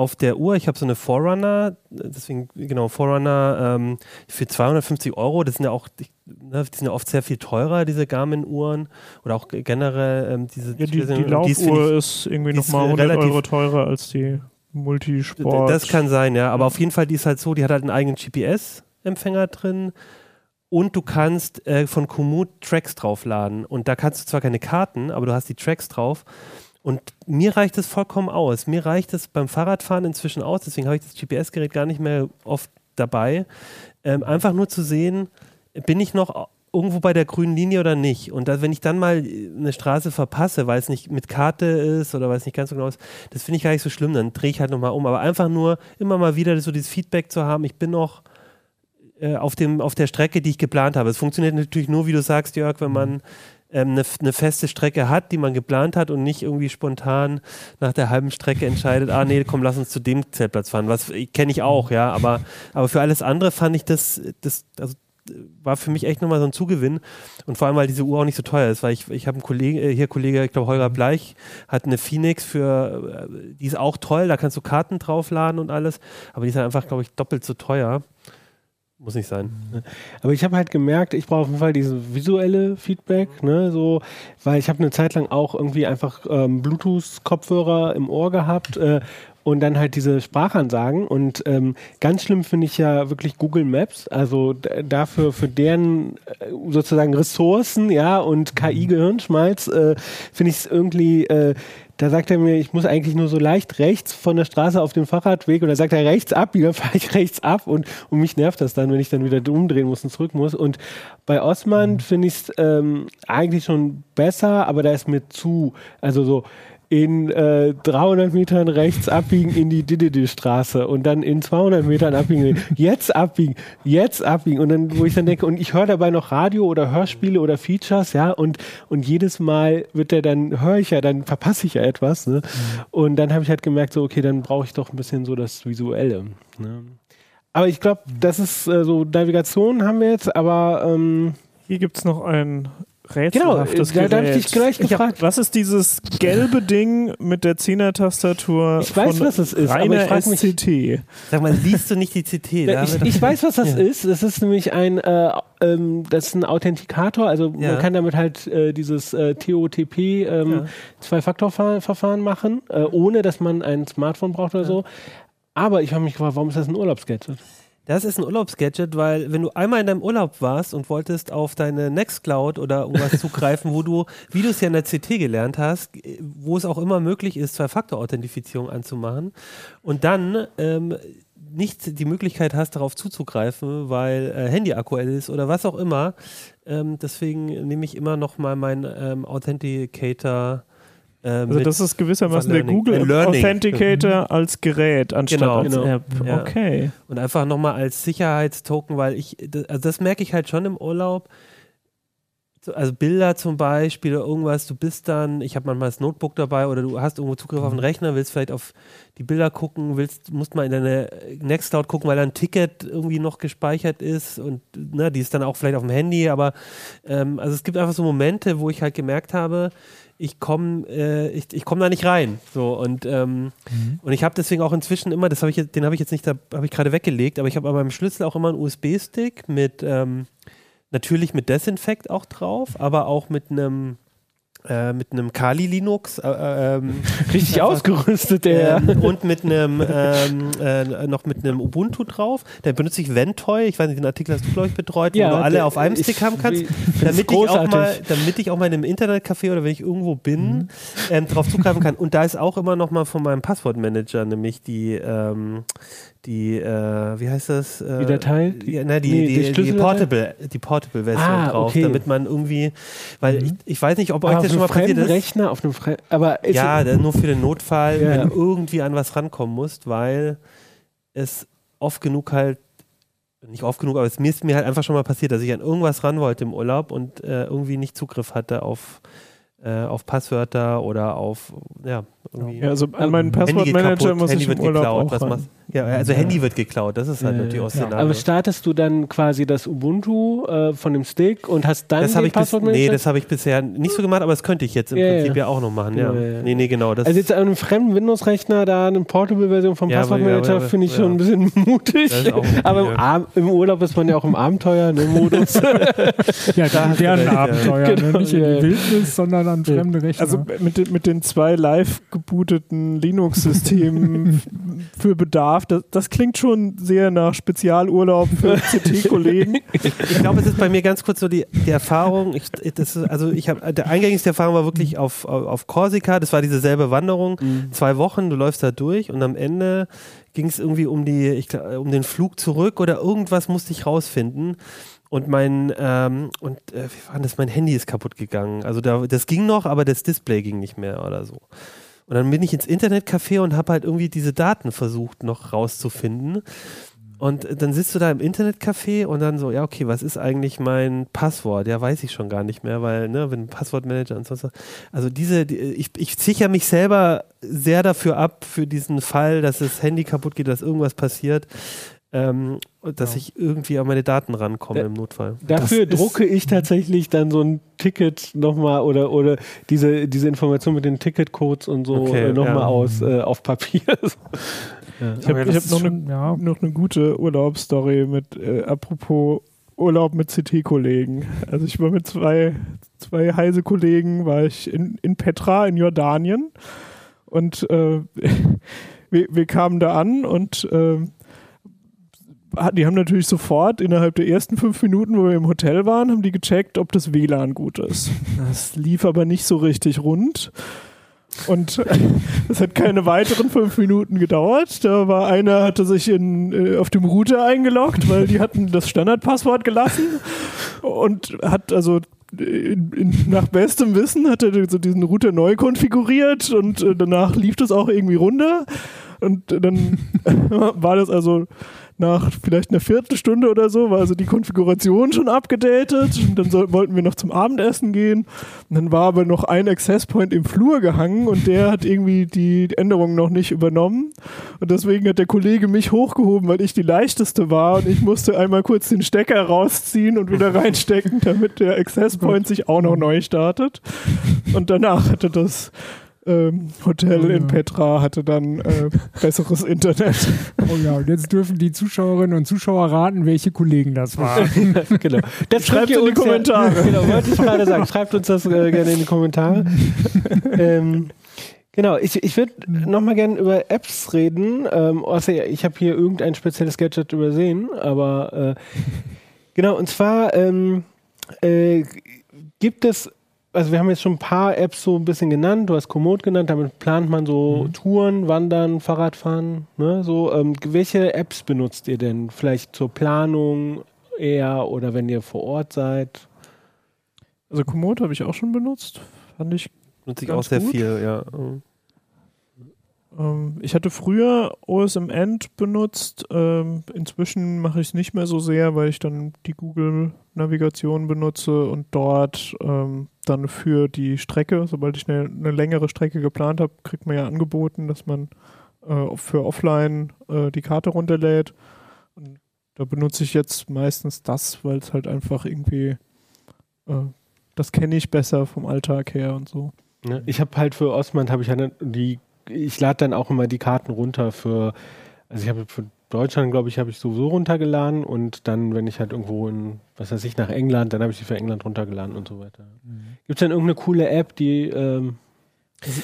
Auf der Uhr, ich habe so eine Forerunner, deswegen, genau, Forerunner ähm, für 250 Euro, das sind ja auch, ne, die sind ja oft sehr viel teurer, diese Garmin-Uhren oder auch generell ähm, diese. Ja, die, die Laufuhr ist irgendwie nochmal 100 Euro teurer als die Multisport. Das kann sein, ja, aber auf jeden Fall, die ist halt so, die hat halt einen eigenen GPS-Empfänger drin und du kannst äh, von Komoot Tracks draufladen. Und da kannst du zwar keine Karten, aber du hast die Tracks drauf. Und mir reicht es vollkommen aus. Mir reicht es beim Fahrradfahren inzwischen aus, deswegen habe ich das GPS-Gerät gar nicht mehr oft dabei. Ähm, einfach nur zu sehen, bin ich noch irgendwo bei der grünen Linie oder nicht. Und da, wenn ich dann mal eine Straße verpasse, weil es nicht mit Karte ist oder weil es nicht ganz so genau ist, das finde ich gar nicht so schlimm. Dann drehe ich halt nochmal um. Aber einfach nur immer mal wieder so dieses Feedback zu haben, ich bin noch äh, auf, dem, auf der Strecke, die ich geplant habe. Es funktioniert natürlich nur, wie du sagst, Jörg, wenn man ähm, eine, eine, feste Strecke hat, die man geplant hat und nicht irgendwie spontan nach der halben Strecke entscheidet, ah nee, komm, lass uns zu dem Zeltplatz fahren. Was kenne ich auch, ja, aber, aber für alles andere fand ich das, das also, war für mich echt nochmal so ein Zugewinn. Und vor allem, weil diese Uhr auch nicht so teuer ist, weil ich, ich habe einen Kollegen, äh, hier Kollege, ich glaube Holger Bleich, hat eine Phoenix für, äh, die ist auch toll, da kannst du Karten draufladen und alles, aber die ist halt einfach, glaube ich, doppelt so teuer. Muss nicht sein. Aber ich habe halt gemerkt, ich brauche auf jeden Fall dieses visuelle Feedback, ne, so, weil ich habe eine Zeit lang auch irgendwie einfach ähm, Bluetooth-Kopfhörer im Ohr gehabt äh, und dann halt diese Sprachansagen. Und ähm, ganz schlimm finde ich ja wirklich Google Maps, also dafür für deren äh, sozusagen Ressourcen, ja, und KI-Gehirnschmalz, äh, finde ich es irgendwie äh, da sagt er mir, ich muss eigentlich nur so leicht rechts von der Straße auf dem Fahrradweg und da sagt er rechts ab, wieder fahre ich rechts ab und, und mich nervt das dann, wenn ich dann wieder umdrehen muss und zurück muss. Und bei Osman mhm. finde ich es ähm, eigentlich schon besser, aber da ist mir zu, also so, in äh, 300 Metern rechts abbiegen in die Dididi-Straße und dann in 200 Metern abbiegen, jetzt abbiegen, jetzt abbiegen und dann, wo ich dann denke, und ich höre dabei noch Radio oder Hörspiele oder Features, ja, und, und jedes Mal wird der dann, höre ich ja, dann verpasse ich ja etwas, ne? Mhm. Und dann habe ich halt gemerkt, so, okay, dann brauche ich doch ein bisschen so das Visuelle, ne? Aber ich glaube, das ist äh, so, Navigation haben wir jetzt, aber ähm, hier gibt es noch ein rätselhaftes genau, da, habe ich dich gleich gefragt. Hab, was ist dieses gelbe Ding mit der 10er-Tastatur? Ich weiß, was es ist, aber ich frage mich. CT. Sag mal, liest du nicht die CT? ich, ich weiß, was das ja. ist. Das ist nämlich ein, äh, ähm, das ist ein Authentikator. Also ja. man kann damit halt äh, dieses äh, TOTP ähm, ja. Zwei-Faktor-Verfahren machen, äh, ohne dass man ein Smartphone braucht oder so. Aber ich habe mich gefragt, warum ist das ein Urlaubsgadget? Das ist ein Urlaubsgadget, weil wenn du einmal in deinem Urlaub warst und wolltest auf deine Nextcloud oder irgendwas zugreifen, wo du, wie du es ja in der CT gelernt hast, wo es auch immer möglich ist, Zwei-Faktor-Authentifizierung anzumachen und dann ähm, nicht die Möglichkeit hast, darauf zuzugreifen, weil äh, Handy aktuell ist oder was auch immer. Ähm, deswegen nehme ich immer noch mal meinen ähm, Authenticator also das ist gewissermaßen der Google Authenticator mhm. als Gerät anstatt genau, als genau. App. Ja. Okay. Und einfach nochmal als Sicherheitstoken, weil ich, also das merke ich halt schon im Urlaub. Also Bilder zum Beispiel oder irgendwas, du bist dann, ich habe manchmal das Notebook dabei oder du hast irgendwo Zugriff auf den mhm. Rechner, willst vielleicht auf die Bilder gucken, willst, musst mal in deine Nextcloud gucken, weil da ein Ticket irgendwie noch gespeichert ist und ne, die ist dann auch vielleicht auf dem Handy, aber ähm, also es gibt einfach so Momente, wo ich halt gemerkt habe, ich komme äh, ich, ich komm da nicht rein. So, und, ähm, mhm. und ich habe deswegen auch inzwischen immer, das habe ich den habe ich jetzt nicht, habe ich gerade weggelegt, aber ich habe an meinem Schlüssel auch immer einen USB-Stick mit, ähm, natürlich mit Desinfekt auch drauf, aber auch mit einem äh, mit einem Kali Linux äh, ähm, richtig ausgerüstet der ähm, und mit einem ähm, äh, noch mit einem Ubuntu drauf. Da benutze ich Ventoy. Ich weiß nicht, den Artikel hast du glaube ich betreut, Ja, wo du alle auf einem Stick haben kannst, damit ich auch mal, damit ich auch mal in einem Internetcafé oder wenn ich irgendwo bin, ähm, drauf zugreifen kann. Und da ist auch immer noch mal von meinem Passwortmanager nämlich die ähm, die äh, wie heißt das? Äh, Die Datei? Ja, na, die, Nee, die die, die? Portable, die Portable Version Ah, drauf, okay. damit man irgendwie, weil ich, ich weiß nicht, ob euch Aber auf das schon mal passiert ist. Rechner, auf einem Fre aber Ja, nur für den Notfall, Ja, wenn du irgendwie an was rankommen musst, weil es oft genug halt, nicht oft genug, aber es mir ist mir halt einfach schon mal passiert, dass ich an irgendwas ran wollte im Urlaub und äh, irgendwie nicht Zugriff hatte auf, äh, auf Passwörter oder auf, ja, irgendwie. Ja, also an meinen Passwortmanager muss Handy ich im wird Urlaub geklaut, auch was ran. machst Ja, also Handy wird geklaut, das ist halt Ja, natürlich auch ja. Szenario. Aber startest du dann quasi das Ubuntu äh, von dem Stick und hast dann das den Passwortmanager? nee, das habe ich bisher nicht so gemacht, aber das könnte ich jetzt im Ja, Prinzip ja. ja auch noch machen. Ja. Ja, ja. Nee, nee, genau. Das, also jetzt an einem fremden Windows-Rechner da eine Portable-Version vom Ja, Passwortmanager finde ich ja. schon ein bisschen mutig. Aber im, ja. Im Urlaub ist man ja auch im Abenteuer-Modus. Ja, die modernen recht, ja. Abenteuer, Genau, ne? nicht in ja, die ja. Wildnis, sondern an fremde Rechner. Also mit, den- mit den zwei live gebooteten Linux-Systemen für Bedarf, das, das klingt schon sehr nach Spezialurlaub für CT-Kollegen. Ich glaube, es ist bei mir ganz kurz so die, die Erfahrung. Ich, das ist, also ich habe der eingängigste Erfahrung war wirklich auf, auf, Korsika. Das war diese selbe Wanderung. Zwei Wochen, du läufst da durch und am Ende ging es irgendwie um die, ich, glaub, um den Flug zurück oder irgendwas musste ich rausfinden. Und mein ähm, und äh, wie war das? Mein Handy ist kaputt gegangen. Also da, das ging noch, aber das Display ging nicht mehr oder so. Und dann bin ich ins Internetcafé und habe halt irgendwie diese Daten versucht noch rauszufinden. Und dann sitzt du da im Internetcafé und dann so, ja, okay, was ist eigentlich mein Passwort? Ja, weiß ich schon gar nicht mehr, weil, ne, wenn Passwortmanager und sonst was. Also diese, die, ich, ich sichere mich selber sehr dafür ab, für diesen Fall, dass das Handy kaputt geht, dass irgendwas passiert, ähm, dass ich irgendwie an meine Daten rankomme Da- im Notfall. Dafür Das drucke ich tatsächlich dann so ein Ticket nochmal oder, oder diese, diese Information mit den Ticketcodes und so Okay, äh, nochmal ja. aus äh, auf Papier. ja. Ich habe hab noch, eine, ja. noch eine gute Urlaubsstory mit, äh, apropos Urlaub mit CT-Kollegen. Also ich war mit zwei, zwei heise Kollegen, war ich in, in Petra in Jordanien und äh, wir, wir kamen da an und äh, die haben natürlich sofort innerhalb der ersten fünf Minuten, wo wir im Hotel waren, haben die gecheckt, ob das WLAN gut ist. Das lief aber nicht so richtig rund. Und es hat keine weiteren fünf Minuten gedauert. Da war einer, hatte sich in, äh, auf dem Router eingeloggt, weil die hatten das Standardpasswort gelassen und hat also in, in, nach bestem Wissen hat er so diesen Router neu konfiguriert und äh, danach lief das auch irgendwie runter. Und dann war das also nach vielleicht einer Viertelstunde oder so, war also die Konfiguration schon abgedatet. Und dann soll, wollten wir noch zum Abendessen gehen. Und dann war aber noch ein Access Point im Flur gehangen und der hat irgendwie die Änderungen noch nicht übernommen. Und deswegen hat der Kollege mich hochgehoben, weil ich die leichteste war und ich musste einmal kurz den Stecker rausziehen und wieder reinstecken, damit der Access Point sich auch noch neu startet. Und danach hatte das ähm, Hotel Oh ja. in Petra hatte dann äh, besseres Internet. Oh ja, und jetzt dürfen die Zuschauerinnen und Zuschauer raten, welche Kollegen das waren. genau. Das Schreibt ihr in die uns ja- Kommentare. genau, wollte ich gerade sagen. Schreibt uns das äh, gerne in die Kommentare. ähm, genau, ich, ich würde nochmal gerne über Apps reden. Ähm, außer ich habe hier irgendein spezielles Gadget übersehen, aber äh, genau, und zwar ähm, äh, gibt es also wir haben jetzt schon ein paar Apps so ein bisschen genannt. Du hast Komoot genannt, damit plant man so Touren, Wandern, Fahrradfahren. Ne? So, ähm, welche Apps benutzt ihr denn? Vielleicht zur Planung eher oder wenn ihr vor Ort seid? Also Komoot habe ich auch schon benutzt. Fand ich Nutze ich auch sehr gut. viel, ja. Mhm. Ähm, ich hatte früher OSM End benutzt. Ähm, inzwischen mache ich es nicht mehr so sehr, weil ich dann die Google-Navigation benutze und dort ähm, dann für die Strecke, sobald ich eine, eine längere Strecke geplant habe, kriegt man ja angeboten, dass man äh, für offline äh, die Karte runterlädt. Und da benutze ich jetzt meistens das, weil es halt einfach irgendwie, äh, das kenne ich besser vom Alltag her und so. Ne? Ich habe halt für Osmand habe ich ja ne- die, ich lade dann auch immer die Karten runter für, also ich habe für Deutschland, glaube ich, habe ich sowieso runtergeladen und dann, wenn ich halt irgendwo in, was weiß ich, nach England, dann habe ich die für England runtergeladen und so weiter. Mhm. Gibt es denn irgendeine coole App, die ähm,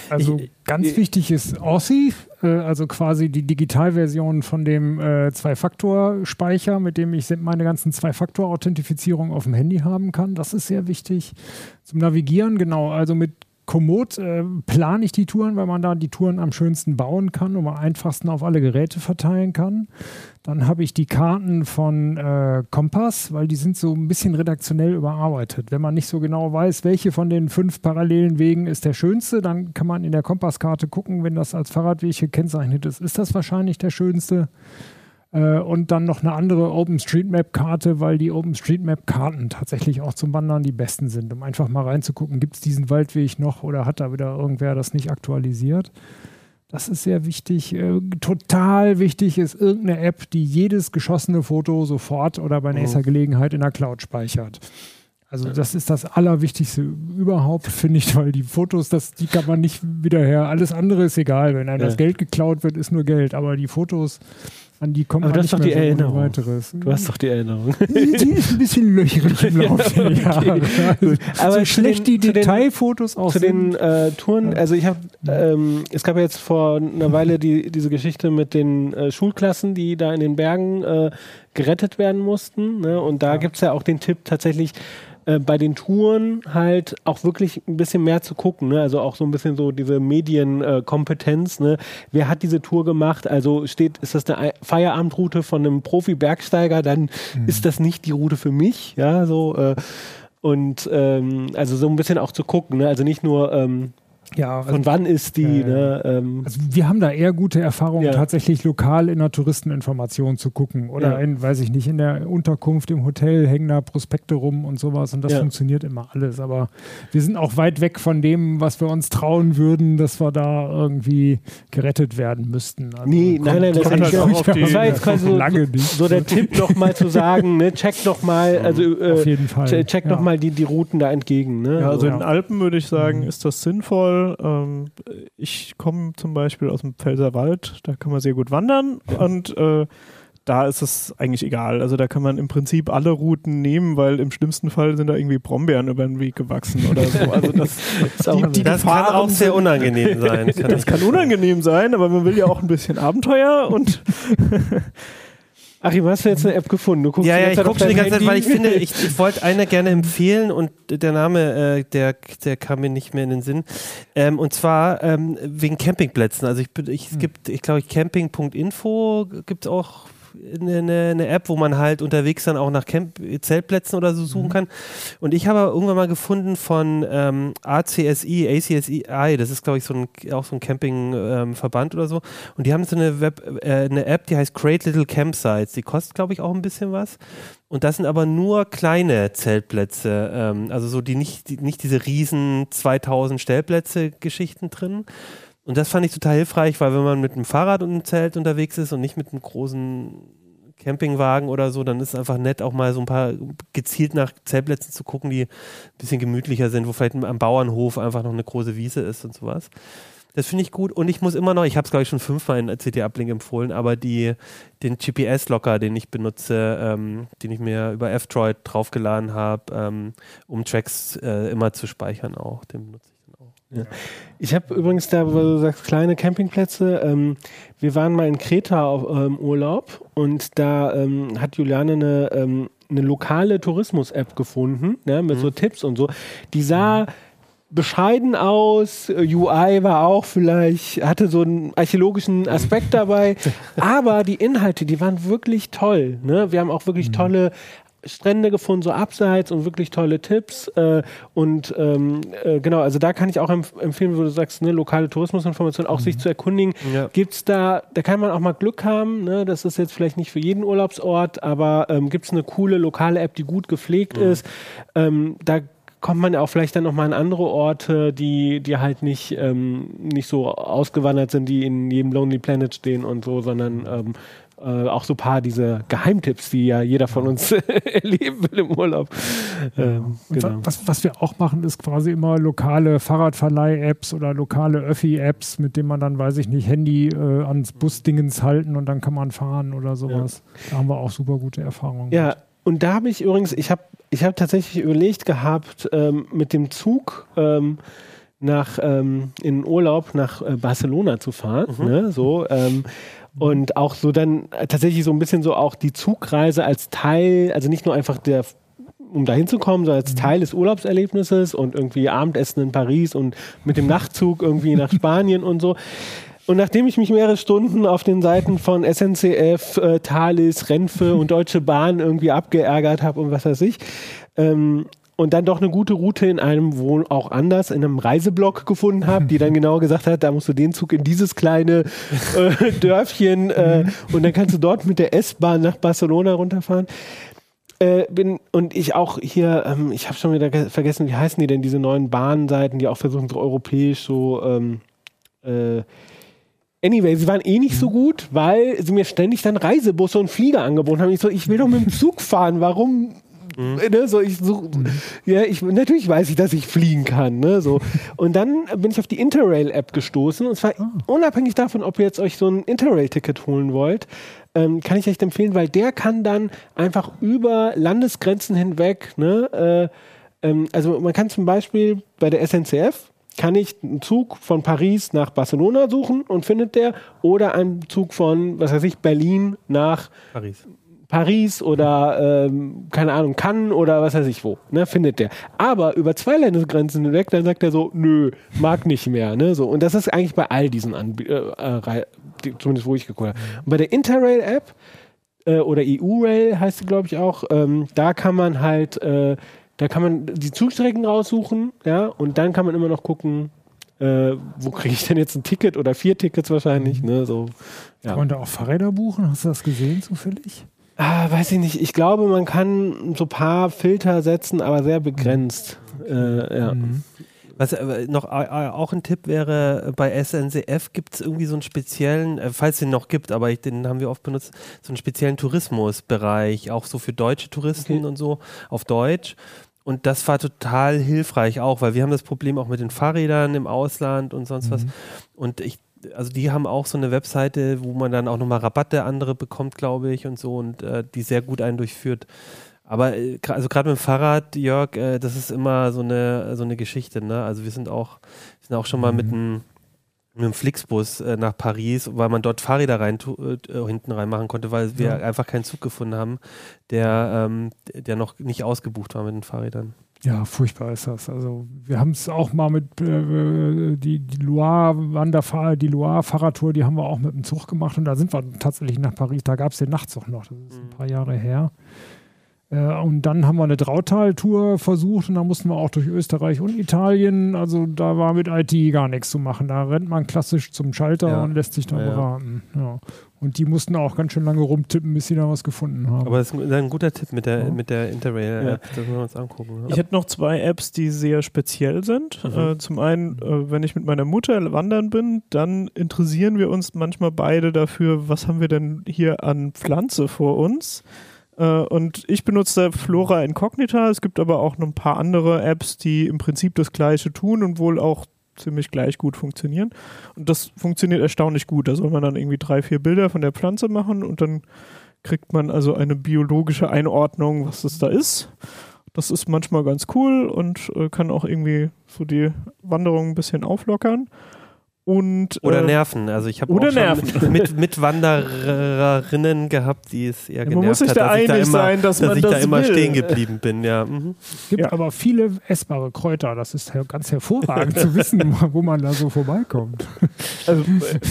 also ich, ganz ich, wichtig ist Authy, äh, also quasi die Digitalversion von dem äh, Zwei-Faktor-Speicher, mit dem ich meine ganzen Zwei-Faktor-Authentifizierung auf dem Handy haben kann. Das ist sehr wichtig. Zum Navigieren, genau, also mit Komoot äh, plane ich die Touren, weil man da die Touren am schönsten bauen kann und am einfachsten auf alle Geräte verteilen kann. Dann habe ich die Karten von äh, Kompass, weil die sind so ein bisschen redaktionell überarbeitet. Wenn man nicht so genau weiß, welche von den fünf parallelen Wegen ist der schönste, dann kann man in der Kompasskarte gucken, wenn das als Fahrradweg gekennzeichnet ist, ist das wahrscheinlich der schönste. Äh, und dann noch eine andere OpenStreetMap-Karte, weil die OpenStreetMap-Karten tatsächlich auch zum Wandern die besten sind, um einfach mal reinzugucken, gibt es diesen Waldweg noch oder hat da wieder irgendwer das nicht aktualisiert. Das ist sehr wichtig. Äh, total wichtig ist irgendeine App, die jedes geschossene Foto sofort oder bei nächster oh. Gelegenheit in der Cloud speichert. Also das ist das Allerwichtigste überhaupt, finde ich, weil die Fotos, das, die kann man nicht wieder her. Alles andere ist egal. Wenn einem ja. das Geld geklaut wird, ist nur Geld. Aber die Fotos, an die kommt Aber man nicht doch die so Erinnerung. weiteres. Du hast doch die Erinnerung. Die ist ein bisschen löcherig im Laufe der Jahre. Aber so schlecht die Detailfotos auch Zu den äh, Touren, also ich habe, ähm, es gab ja jetzt vor einer Weile die, diese Geschichte mit den äh, Schulklassen, die da in den Bergen äh, gerettet werden mussten. Ne? Und da ja. gibt es ja auch den Tipp tatsächlich, äh, bei den Touren halt auch wirklich ein bisschen mehr zu gucken. Ne? Also auch so ein bisschen so diese Medienkompetenz. Äh, ne? Wer hat diese Tour gemacht? Also steht, ist das eine Feierabendroute von einem Profi-Bergsteiger? Dann mhm. ist das nicht die Route für mich. Ja, so. Äh, und ähm, also so ein bisschen auch zu gucken. Ne? Also nicht nur ähm, ja, also, Von wann ist die? Äh, ne, ähm, also wir haben da eher gute Erfahrungen, ja. tatsächlich lokal in der Touristeninformation zu gucken. Oder ja. in, weiß ich nicht, in der Unterkunft im Hotel hängen da Prospekte rum und sowas und das ja. funktioniert immer alles. Aber wir sind auch weit weg von dem, was wir uns trauen würden, dass wir da irgendwie gerettet werden müssten. Also nee, kommt, nein, nein, das, halt auch die, das war jetzt quasi so, lange nicht. so der Tipp nochmal zu sagen, ne, check doch mal, also äh, auf jeden Fall. check ja. noch die, die Routen da entgegen. Ne? Ja, also in den Alpen würde ich sagen, mhm. ist das sinnvoll ähm, ich komme zum Beispiel aus dem Pfälzerwald, da kann man sehr gut wandern und äh, da ist es eigentlich egal. Also da kann man im Prinzip alle Routen nehmen, weil im schlimmsten Fall sind da irgendwie Brombeeren über den Weg gewachsen oder so. Also das, die, die das kann auch sehr unangenehm sein. Kann das kann unangenehm sein, aber man will ja auch ein bisschen Abenteuer und Achim, hast du jetzt eine App gefunden? Du guckst ja, ja, ich gucke schon die ganze Zeit, weil ich finde, ich, ich wollte eine gerne empfehlen und der Name, äh, der, der kam mir nicht mehr in den Sinn. Ähm, und zwar ähm, wegen Campingplätzen. Also ich, ich, es hm. gibt, ich glaube, camping.info gibt es auch eine, eine, App, wo man halt unterwegs dann auch nach Camp Zeltplätzen oder so suchen mhm. kann. Und ich habe irgendwann mal gefunden von ähm, ACSI, ACSI, das ist glaube ich so ein, auch so ein Campingverband ähm, oder so. Und die haben so eine, Web, äh, eine App, die heißt Great Little Campsites. Die kostet glaube ich auch ein bisschen was. Und das sind aber nur kleine Zeltplätze, ähm, also so die nicht, die, nicht diese riesen 2000 Stellplätze-Geschichten drin. Und das fand ich total hilfreich, weil wenn man mit einem Fahrrad und einem Zelt unterwegs ist und nicht mit einem großen Campingwagen oder so, dann ist es einfach nett, auch mal so ein paar gezielt nach Zeltplätzen zu gucken, die ein bisschen gemütlicher sind, wo vielleicht am Bauernhof einfach noch eine große Wiese ist und sowas. Das finde ich gut und ich muss immer noch, ich habe es glaube ich schon fünfmal in CT Uplink empfohlen, aber die, den GPS-Locker, den ich benutze, ähm, den ich mir über F-Droid draufgeladen habe, ähm, um Tracks äh, immer zu speichern auch, den benutze ich. Ja. Ich habe übrigens da, wo du sagst, kleine Campingplätze. Ähm, wir waren mal in Kreta auf, ähm, Urlaub und da ähm, hat Juliane eine, ähm, eine lokale Tourismus-App gefunden, ne, mit mhm. so Tipps und so. Die sah mhm. bescheiden aus, UI war auch vielleicht, hatte so einen archäologischen Aspekt dabei, aber die Inhalte, die waren wirklich toll. Ne? Wir haben auch wirklich mhm. tolle Strände gefunden, so abseits und wirklich tolle Tipps. Äh, und ähm, äh, genau, also da kann ich auch empf empfehlen, wo du sagst, ne, lokale Tourismusinformation, auch mhm. sich zu erkundigen. Ja. Gibt es da, da kann man auch mal Glück haben, ne? das ist jetzt vielleicht nicht für jeden Urlaubsort, aber ähm, gibt es eine coole lokale App, die gut gepflegt mhm. ist. Ähm, da kommt man ja auch vielleicht dann nochmal an andere Orte, die, die halt nicht, ähm, nicht so ausgewandert sind, die in jedem Lonely Planet stehen und so, sondern ähm, äh, auch so ein paar diese Geheimtipps, die ja jeder von uns erleben will im Urlaub. Ähm, genau. was, was wir auch machen, ist quasi immer lokale Fahrradverleih-Apps oder lokale Öffi-Apps, mit denen man dann, weiß ich nicht, Handy äh, ans Busdingens halten und dann kann man fahren oder sowas. Ja. Da haben wir auch super gute Erfahrungen. Ja, mit. und da habe ich übrigens, ich habe ich hab tatsächlich überlegt gehabt, ähm, mit dem Zug ähm, nach ähm, in Urlaub nach äh, Barcelona zu fahren. Mhm. Ne? So, ähm, und auch so dann tatsächlich so ein bisschen so auch die Zugreise als Teil, also nicht nur einfach der um da hinzukommen, sondern als mhm. Teil des Urlaubserlebnisses und irgendwie Abendessen in Paris und mit dem Nachtzug irgendwie nach Spanien und so. Und nachdem ich mich mehrere Stunden auf den Seiten von SNCF, äh, Thalys, Renfe und Deutsche Bahn irgendwie abgeärgert habe und was weiß ich, ähm, und dann doch eine gute Route in einem wohl auch anders, in einem Reiseblock gefunden habe, die dann genau gesagt hat, da musst du den Zug in dieses kleine äh, Dörfchen äh, und dann kannst du dort mit der S-Bahn nach Barcelona runterfahren. Äh, bin, und ich auch hier, ähm, ich habe schon wieder vergessen, wie heißen die denn, diese neuen Bahnseiten, die auch versuchen, so europäisch so. Ähm, äh, anyway, sie waren eh nicht so gut, weil sie mir ständig dann Reisebusse und Flieger angeboten haben. Ich so, ich will doch mit dem Zug fahren, warum Mhm. Ne, so, ich such, mhm. ja, ich, natürlich weiß ich, dass ich fliegen kann. Ne, so. Und dann bin ich auf die Interrail-App gestoßen. Und zwar oh. unabhängig davon, ob ihr jetzt euch so ein Interrail-Ticket holen wollt, ähm, kann ich echt empfehlen, weil der kann dann einfach über Landesgrenzen hinweg, ne, äh, ähm, also man kann zum Beispiel bei der SNCF, kann ich einen Zug von Paris nach Barcelona suchen und findet der oder einen Zug von, was weiß ich, Berlin nach Paris. Paris oder ähm, keine Ahnung, Cannes oder was weiß ich wo, ne, findet der. Aber über zwei Landesgrenzen hinweg, dann sagt er so, nö, mag nicht mehr, ne, so. Und das ist eigentlich bei all diesen Anbietern, äh, die, zumindest wo ich geguckt habe. Und bei der Interrail-App äh, oder EU-Rail heißt sie, glaube ich auch, ähm, da kann man halt, äh, da kann man die Zugstrecken raussuchen, ja, und dann kann man immer noch gucken, äh, wo kriege ich denn jetzt ein Ticket oder vier Tickets wahrscheinlich, ne, so. Ja. Kann man da auch Fahrräder buchen? Hast du das gesehen zufällig? Ah, weiß ich nicht. Ich glaube, man kann so ein paar Filter setzen, aber sehr begrenzt. Äh, ja. Mhm. Was äh, noch äh, auch ein Tipp wäre, bei SNCF gibt es irgendwie so einen speziellen, äh, falls es den noch gibt, aber ich, den haben wir oft benutzt, so einen speziellen Tourismusbereich, auch so für deutsche Touristen okay. und so auf Deutsch. Und das war total hilfreich auch, weil wir haben das Problem auch mit den Fahrrädern im Ausland und sonst mhm. was. Und ich also die haben auch so eine Webseite, wo man dann auch nochmal Rabatte andere bekommt, glaube ich, und so und äh, die sehr gut einen durchführt. Aber äh, also gerade mit dem Fahrrad, Jörg, äh, das ist immer so eine so eine Geschichte, ne? Also wir sind auch sind auch schon mal mhm. mit einem mit einem Flixbus äh, nach Paris, weil man dort Fahrräder rein, äh, hinten reinmachen konnte, weil wir ja. einfach keinen Zug gefunden haben, der, ähm, der noch nicht ausgebucht war mit den Fahrrädern. Ja, furchtbar ist das. Also wir haben es auch mal mit äh, die, die Loire Wanderfahrt, die Loire Fahrradtour, die haben wir auch mit dem Zug gemacht und da sind wir tatsächlich nach Paris. Da gab es den Nachtzug noch. Das ist ein paar Jahre her. Äh, und dann haben wir eine Drautal-Tour versucht und da mussten wir auch durch Österreich und Italien. Also da war mit IT gar nichts zu machen. Da rennt man klassisch zum Schalter ja. und lässt sich da ja, beraten. Ja. Und die mussten auch ganz schön lange rumtippen, bis sie da was gefunden haben. Aber das ist ein guter Tipp mit der, mit der Interrail-App. Das müssen wir uns angucken. Ich hätte noch zwei Apps, die sehr speziell sind. Mhm. Äh, zum einen, äh, wenn ich mit meiner Mutter wandern bin, dann interessieren wir uns manchmal beide dafür, was haben wir denn hier an Pflanze vor uns. Äh, und ich benutze Flora Incognita. Es gibt aber auch noch ein paar andere Apps, die im Prinzip das Gleiche tun und wohl auch ziemlich gleich gut funktionieren. Und das funktioniert erstaunlich gut. Da soll man dann irgendwie drei, vier Bilder von der Pflanze machen und dann kriegt man also eine biologische Einordnung, was das da ist. Das ist manchmal ganz cool und äh, kann auch irgendwie so die Wanderung ein bisschen auflockern. Und, oder äh, Nerven. Also ich habe auch schon mit, mit Wandererinnen gehabt, die es eher genervt man muss sich hat, da einig da immer, sein, dass, dass man ich das da immer will. stehen geblieben bin. Ja. Mhm. Es gibt ja. aber viele essbare Kräuter. Das ist ganz hervorragend zu wissen, wo man da so vorbeikommt. Also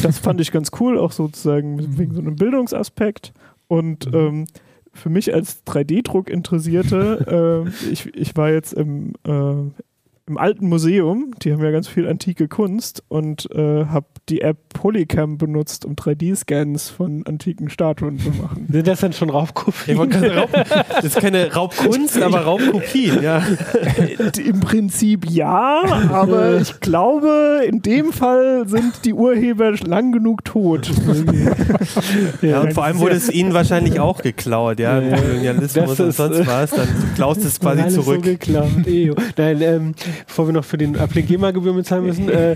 das fand ich ganz cool, auch sozusagen wegen so einem Bildungsaspekt. Und mhm. ähm, für mich als 3D-Druck Interessierte, äh, ich, ich war jetzt im, äh, im alten Museum, die haben ja ganz viel antike Kunst und äh, habe die App Polycam benutzt, um 3D-Scans von antiken Statuen zu machen. Sind das dann schon Raubkopien? Raub, das ist keine Raubkunst, aber Raubkopien, ja. Im Prinzip ja, aber ich glaube, in dem Fall sind die Urheber lang genug tot. ja, und vor allem wurde es ihnen wahrscheinlich auch geklaut, ja, im Kolonialismus und sonst was, dann klaust du es quasi zurück. So geklaut. Nein, ähm, bevor wir noch für den Uplink GEMA-Gebühr bezahlen müssen, äh,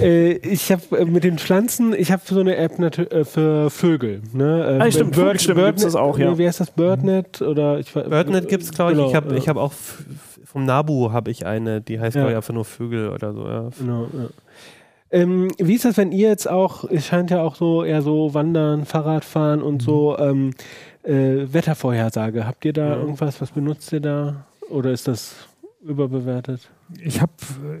äh, ich habe äh, mit den Pflanzen, ich habe so eine App äh, für Vögel. Ne? Äh, ah, stimmt, Bird, stimmt, Birdnet, das auch, ja. Wie heißt das? Birdnet? Oder ich, Birdnet gibt es, glaube ich. Genau, ich habe ja. hab auch vom Nabu habe ich eine, die heißt, ja. glaube ich, einfach nur Vögel oder so. Ja. Genau, ja. Ähm, wie ist das, wenn ihr jetzt auch, es scheint ja auch so eher so Wandern, Fahrradfahren und mhm. so ähm, äh, Wettervorhersage. Habt ihr da irgendwas, was benutzt ihr da? Oder ist das überbewertet? Ich habe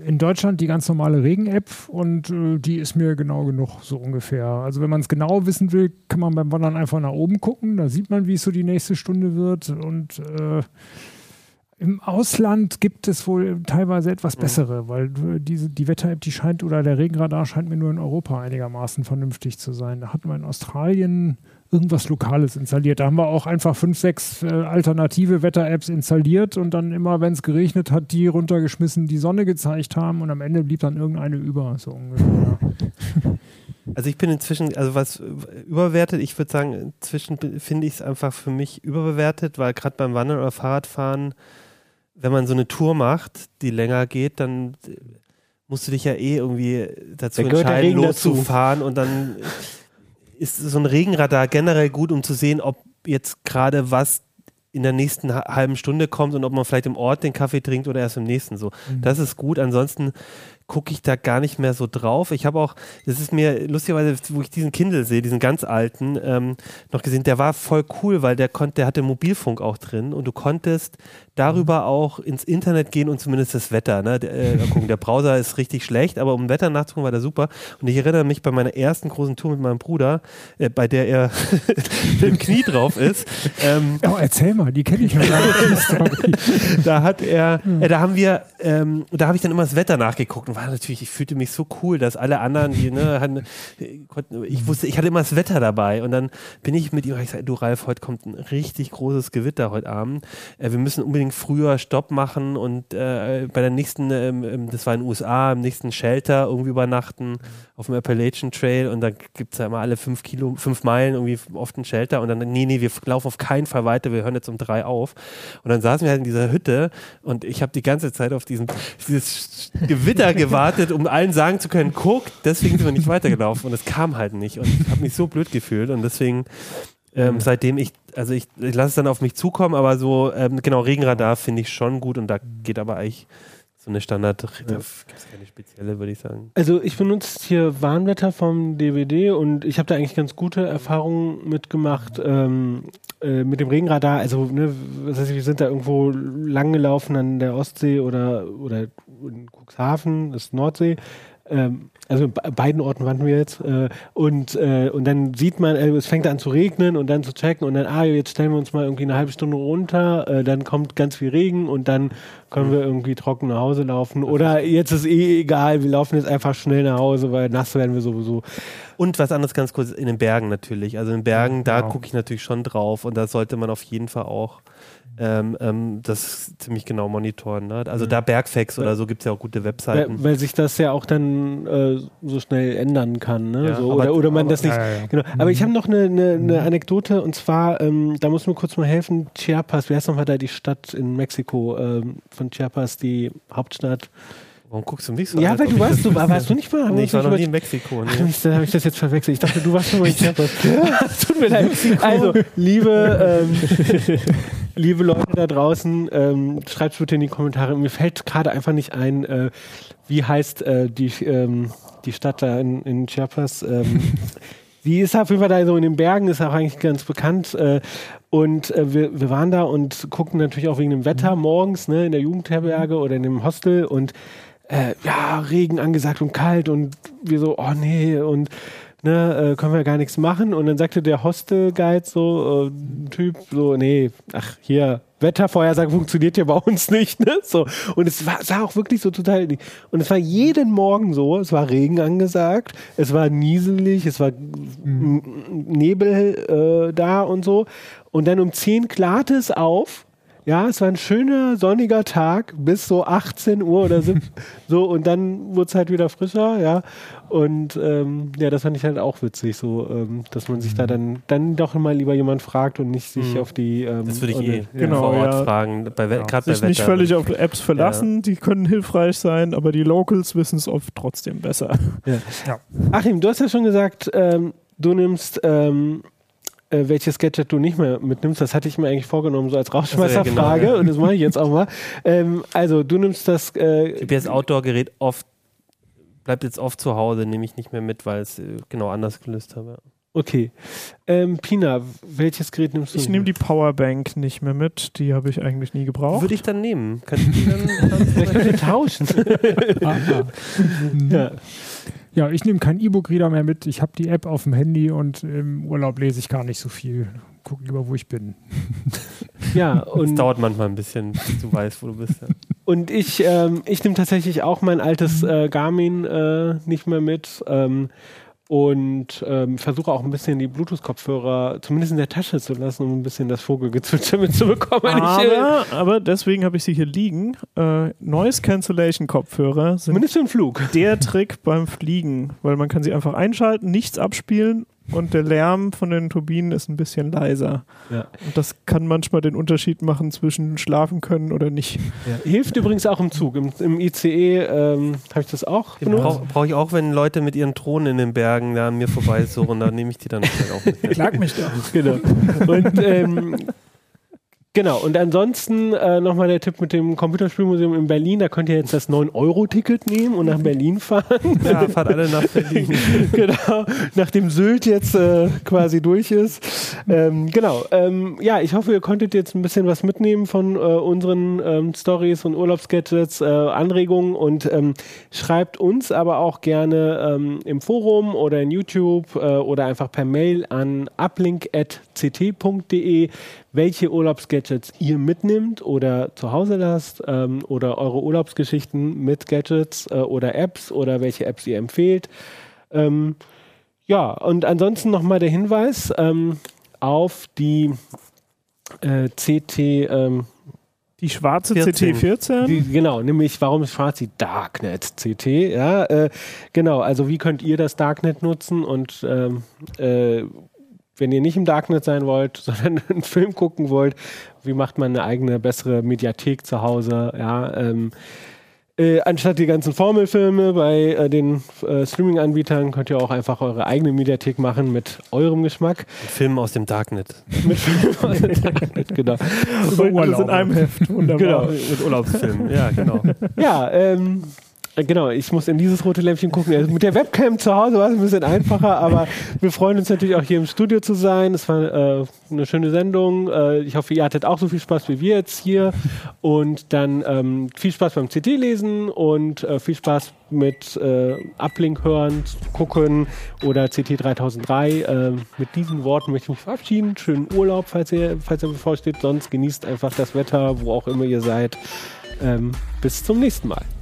in Deutschland die ganz normale Regen-App und äh, die ist mir genau genug, so ungefähr. Also wenn man es genau wissen will, kann man beim Wandern einfach nach oben gucken. Da sieht man, wie es so die nächste Stunde wird. Und äh, im Ausland gibt es wohl teilweise etwas mhm. bessere, weil äh, diese, die Wetter-App, die scheint, oder der Regenradar scheint mir nur in Europa einigermaßen vernünftig zu sein. Da hat man in Australien irgendwas Lokales installiert. Da haben wir auch einfach fünf, sechs äh, alternative Wetter-Apps installiert und dann immer, wenn es geregnet hat, die runtergeschmissen, die Sonne gezeigt haben und am Ende blieb dann irgendeine über, so ungefähr. Also ich bin inzwischen, also was überbewertet, ich würde sagen, inzwischen finde ich es einfach für mich überbewertet, weil gerade beim Wandern oder Fahrradfahren, wenn man so eine Tour macht, die länger geht, dann musst du dich ja eh irgendwie dazu entscheiden, loszufahren und dann ist so ein Regenradar generell gut, um zu sehen, ob jetzt gerade was in der nächsten halben Stunde kommt und ob man vielleicht im Ort den Kaffee trinkt oder erst im nächsten so. Mhm. Das ist gut. Ansonsten gucke ich da gar nicht mehr so drauf. Ich habe auch, das ist mir lustigerweise, wo ich diesen Kindle sehe, diesen ganz alten, ähm, noch gesehen, der war voll cool, weil der konnte, der hatte Mobilfunk auch drin und du konntest darüber auch ins Internet gehen und zumindest das Wetter. Ne? Der, äh, gucken, der Browser ist richtig schlecht, aber um Wetter nachzugucken war der super. Und ich erinnere mich bei meiner ersten großen Tour mit meinem Bruder, äh, bei der er dem Knie drauf ist. Ähm, oh, erzähl mal, die kenne ich ja gar nicht. da hat er, äh, da haben wir, ähm, da habe ich dann immer das Wetter nachgeguckt und war natürlich, ich fühlte mich so cool, dass alle anderen, die, ne, hatten, konnten, ich wusste, ich hatte immer das Wetter dabei und dann bin ich mit ihm, ich sage, du Ralf, heute kommt ein richtig großes Gewitter heute Abend. Äh, wir müssen unbedingt früher Stopp machen und äh, bei der nächsten, ähm, das war in den USA, im nächsten Shelter irgendwie übernachten auf dem Appalachian Trail und dann gibt es ja immer alle fünf Kilo, fünf Meilen irgendwie oft ein Shelter und dann, nee, nee, wir laufen auf keinen Fall weiter, wir hören jetzt um drei auf. Und dann saßen wir halt in dieser Hütte und ich habe die ganze Zeit auf diesen, dieses Gewitter gewartet, um allen sagen zu können, guck, deswegen sind wir nicht weitergelaufen und es kam halt nicht und ich habe mich so blöd gefühlt und deswegen ähm, mhm. seitdem ich, also ich, ich lasse es dann auf mich zukommen, aber so, ähm, genau, Regenradar finde ich schon gut und da geht aber eigentlich so eine Standard, ja. da gibt es keine spezielle, würde ich sagen. Also ich benutze hier Warnwetter vom DVD und ich habe da eigentlich ganz gute Erfahrungen mitgemacht ähm, äh, mit dem Regenradar. Also, ne, was heißt, wir sind da irgendwo lang gelaufen an der Ostsee oder, oder in Cuxhaven, das ist Nordsee. Ähm, also beiden Orten waren wir jetzt. Äh, und, äh, und dann sieht man, äh, es fängt an zu regnen und dann zu checken und dann, ah, jetzt stellen wir uns mal irgendwie eine halbe Stunde runter, äh, dann kommt ganz viel Regen und dann können wir irgendwie trocken nach Hause laufen. Oder jetzt ist eh egal, wir laufen jetzt einfach schnell nach Hause, weil nass werden wir sowieso. Und was anderes ganz kurz in den Bergen natürlich. Also in den Bergen, da genau. gucke ich natürlich schon drauf und da sollte man auf jeden Fall auch ähm, ähm, das ziemlich genau monitoren. Ne? Also mhm. da Bergfacts oder so gibt es ja auch gute Webseiten. Weil, weil, sich das ja auch dann äh, so schnell ändern kann. Ne? Ja, so, aber, oder, oder man aber, das nicht. Ja, ja, genau. Aber ich habe noch eine, eine, mhm. Anekdote und zwar, ähm, da muss mir kurz mal helfen, Chiapas, wie heißt nochmal da die Stadt in Mexiko ähm, von Chiapas, die Hauptstadt? Warum guckst du mich so Ja, an, weil du warst, du, warst du nicht mal? Nee, ich war noch nie in Mexiko. Nee. Ach, dann habe ich das jetzt verwechselt. Ich dachte, du warst schon mal in Chiapas. Tut mir leid. Also, liebe, ähm, liebe Leute da draußen, ähm, schreibt bitte in die Kommentare. Mir fällt gerade einfach nicht ein, äh, wie heißt äh, die, ähm, die Stadt da in, in Chiapas. Ähm, die ist auf jeden Fall da so in den Bergen, ist auch eigentlich ganz bekannt. Äh, und äh, wir, wir waren da und gucken natürlich auch wegen dem Wetter morgens ne, in der Jugendherberge oder in dem Hostel und äh, ja, Regen angesagt und kalt und wir so, oh nee, und ne, äh, können wir gar nichts machen. Und dann sagte der Hostel-Guide so, äh, Typ, so, nee, ach, hier, Wettervorhersage funktioniert ja bei uns nicht, ne? So. Und es war, sah auch wirklich so total. Und es war jeden Morgen so, es war Regen angesagt, es war nieselig, es war mhm. Nebel äh, da und so. Und dann um 10 klarte es auf ja, es war ein schöner sonniger Tag bis so 18 Uhr oder so, so und dann wurde es halt wieder frischer, ja. Und ähm, ja, das fand ich halt auch witzig, so, ähm, dass man sich da dann, dann doch mal lieber jemand fragt und nicht sich mhm. auf die. Ähm, das würde ich eh genau, vor Ort ja. fragen. Bei, ja. Gerade sich bei nicht völlig auf Apps verlassen, ja. die können hilfreich sein, aber die Locals wissen es oft trotzdem besser. Ja. Achim, du hast ja schon gesagt, ähm, du nimmst ähm, äh, welches Gadget du nicht mehr mitnimmst. Das hatte ich mir eigentlich vorgenommen, so als Rauschmeisterfrage also, ja, genau, ja. und das mache ich jetzt auch mal. Ähm, also du nimmst das äh, GPS-Outdoor-Gerät oft, bleibt jetzt oft zu Hause, nehme ich nicht mehr mit, weil es äh, genau anders gelöst habe. Okay. Ähm, Pina, welches Gerät nimmst du? Ich nehme die Powerbank nicht mehr mit. Die habe ich eigentlich nie gebraucht. Würde ich dann nehmen. Kann ich die dann, Vielleicht könnt ihr tauschen. ja. Ja, ich nehme keinen E-Book-Reader mehr mit. Ich habe die App auf dem Handy und im Urlaub lese ich gar nicht so viel. Guck lieber, wo ich bin. Ja, und. Es dauert manchmal ein bisschen, bis du weißt, wo du bist. Ja. Und ich, ähm, ich nehme tatsächlich auch mein altes äh, Garmin äh, nicht mehr mit. Ähm, und ähm, versuche auch ein bisschen die Bluetooth-Kopfhörer zumindest in der Tasche zu lassen, um ein bisschen das Vogelgezwitscher mitzubekommen. Aber, aber deswegen habe ich sie hier liegen. Äh, Noise Cancellation Kopfhörer sind Zumindest für den Flug. der Trick beim Fliegen, weil man kann sie einfach einschalten, nichts abspielen und der Lärm von den Turbinen ist ein bisschen leiser. Ja. Und das kann manchmal den Unterschied machen zwischen schlafen können oder nicht. Ja. Hilft übrigens auch im Zug. Im, im ICE ähm, habe ich das auch benutzt. Brauche brauch ich auch, wenn Leute mit ihren Thronen in den Bergen da an mir vorbei suchen, dann nehme ich die dann auch mit. Klag mich doch. Genau. Und ähm, Genau, und ansonsten äh, nochmal der Tipp mit dem Computerspielmuseum in Berlin. Da könnt ihr jetzt das 9-Euro-Ticket nehmen und nach Berlin fahren. Ja, fahrt alle nach Berlin. genau, nachdem Sylt jetzt äh, quasi durch ist. Ähm, genau, ähm, ja, ich hoffe, ihr konntet jetzt ein bisschen was mitnehmen von äh, unseren ähm, Stories und Urlaubsgadgets, äh, Anregungen und ähm, schreibt uns aber auch gerne ähm, im Forum oder in YouTube äh, oder einfach per Mail an uplink.ct.de welche Urlaubsgadgets ihr mitnimmt oder zu Hause lasst ähm, oder eure Urlaubsgeschichten mit Gadgets äh, oder Apps oder welche Apps ihr empfehlt. Ähm, ja, und ansonsten nochmal der Hinweis ähm, auf die äh, CT. Ähm, die schwarze 14. CT14? Die, genau, nämlich warum ist schwarz die Darknet CT? Ja, äh, genau, also wie könnt ihr das Darknet nutzen und ähm, äh, wenn ihr nicht im Darknet sein wollt, sondern einen Film gucken wollt, wie macht man eine eigene, bessere Mediathek zu Hause, ja, ähm, äh, anstatt die ganzen Formelfilme bei äh, den äh, Streaming-Anbietern könnt ihr auch einfach eure eigene Mediathek machen mit eurem Geschmack. Mit Filmen aus dem Darknet. mit Filmen aus dem Darknet, genau. Und alles in einem Heft. Wunderbar. Genau. Mit Urlaubsfilmen, ja, genau. Ja, ähm, äh, genau, ich muss in dieses rote Lämpchen gucken. Also mit der Webcam zu Hause war es ein bisschen einfacher, aber wir freuen uns natürlich auch hier im Studio zu sein. Es war äh, eine schöne Sendung. Äh, ich hoffe, ihr hattet auch so viel Spaß wie wir jetzt hier. Und dann ähm, viel Spaß beim CT-Lesen und äh, viel Spaß mit äh, Uplink hören, gucken oder CT 3003. Äh, mit diesen Worten möchte ich mich verabschieden. Schönen Urlaub, falls ihr, falls ihr bevorsteht. Sonst genießt einfach das Wetter, wo auch immer ihr seid. Ähm, bis zum nächsten Mal.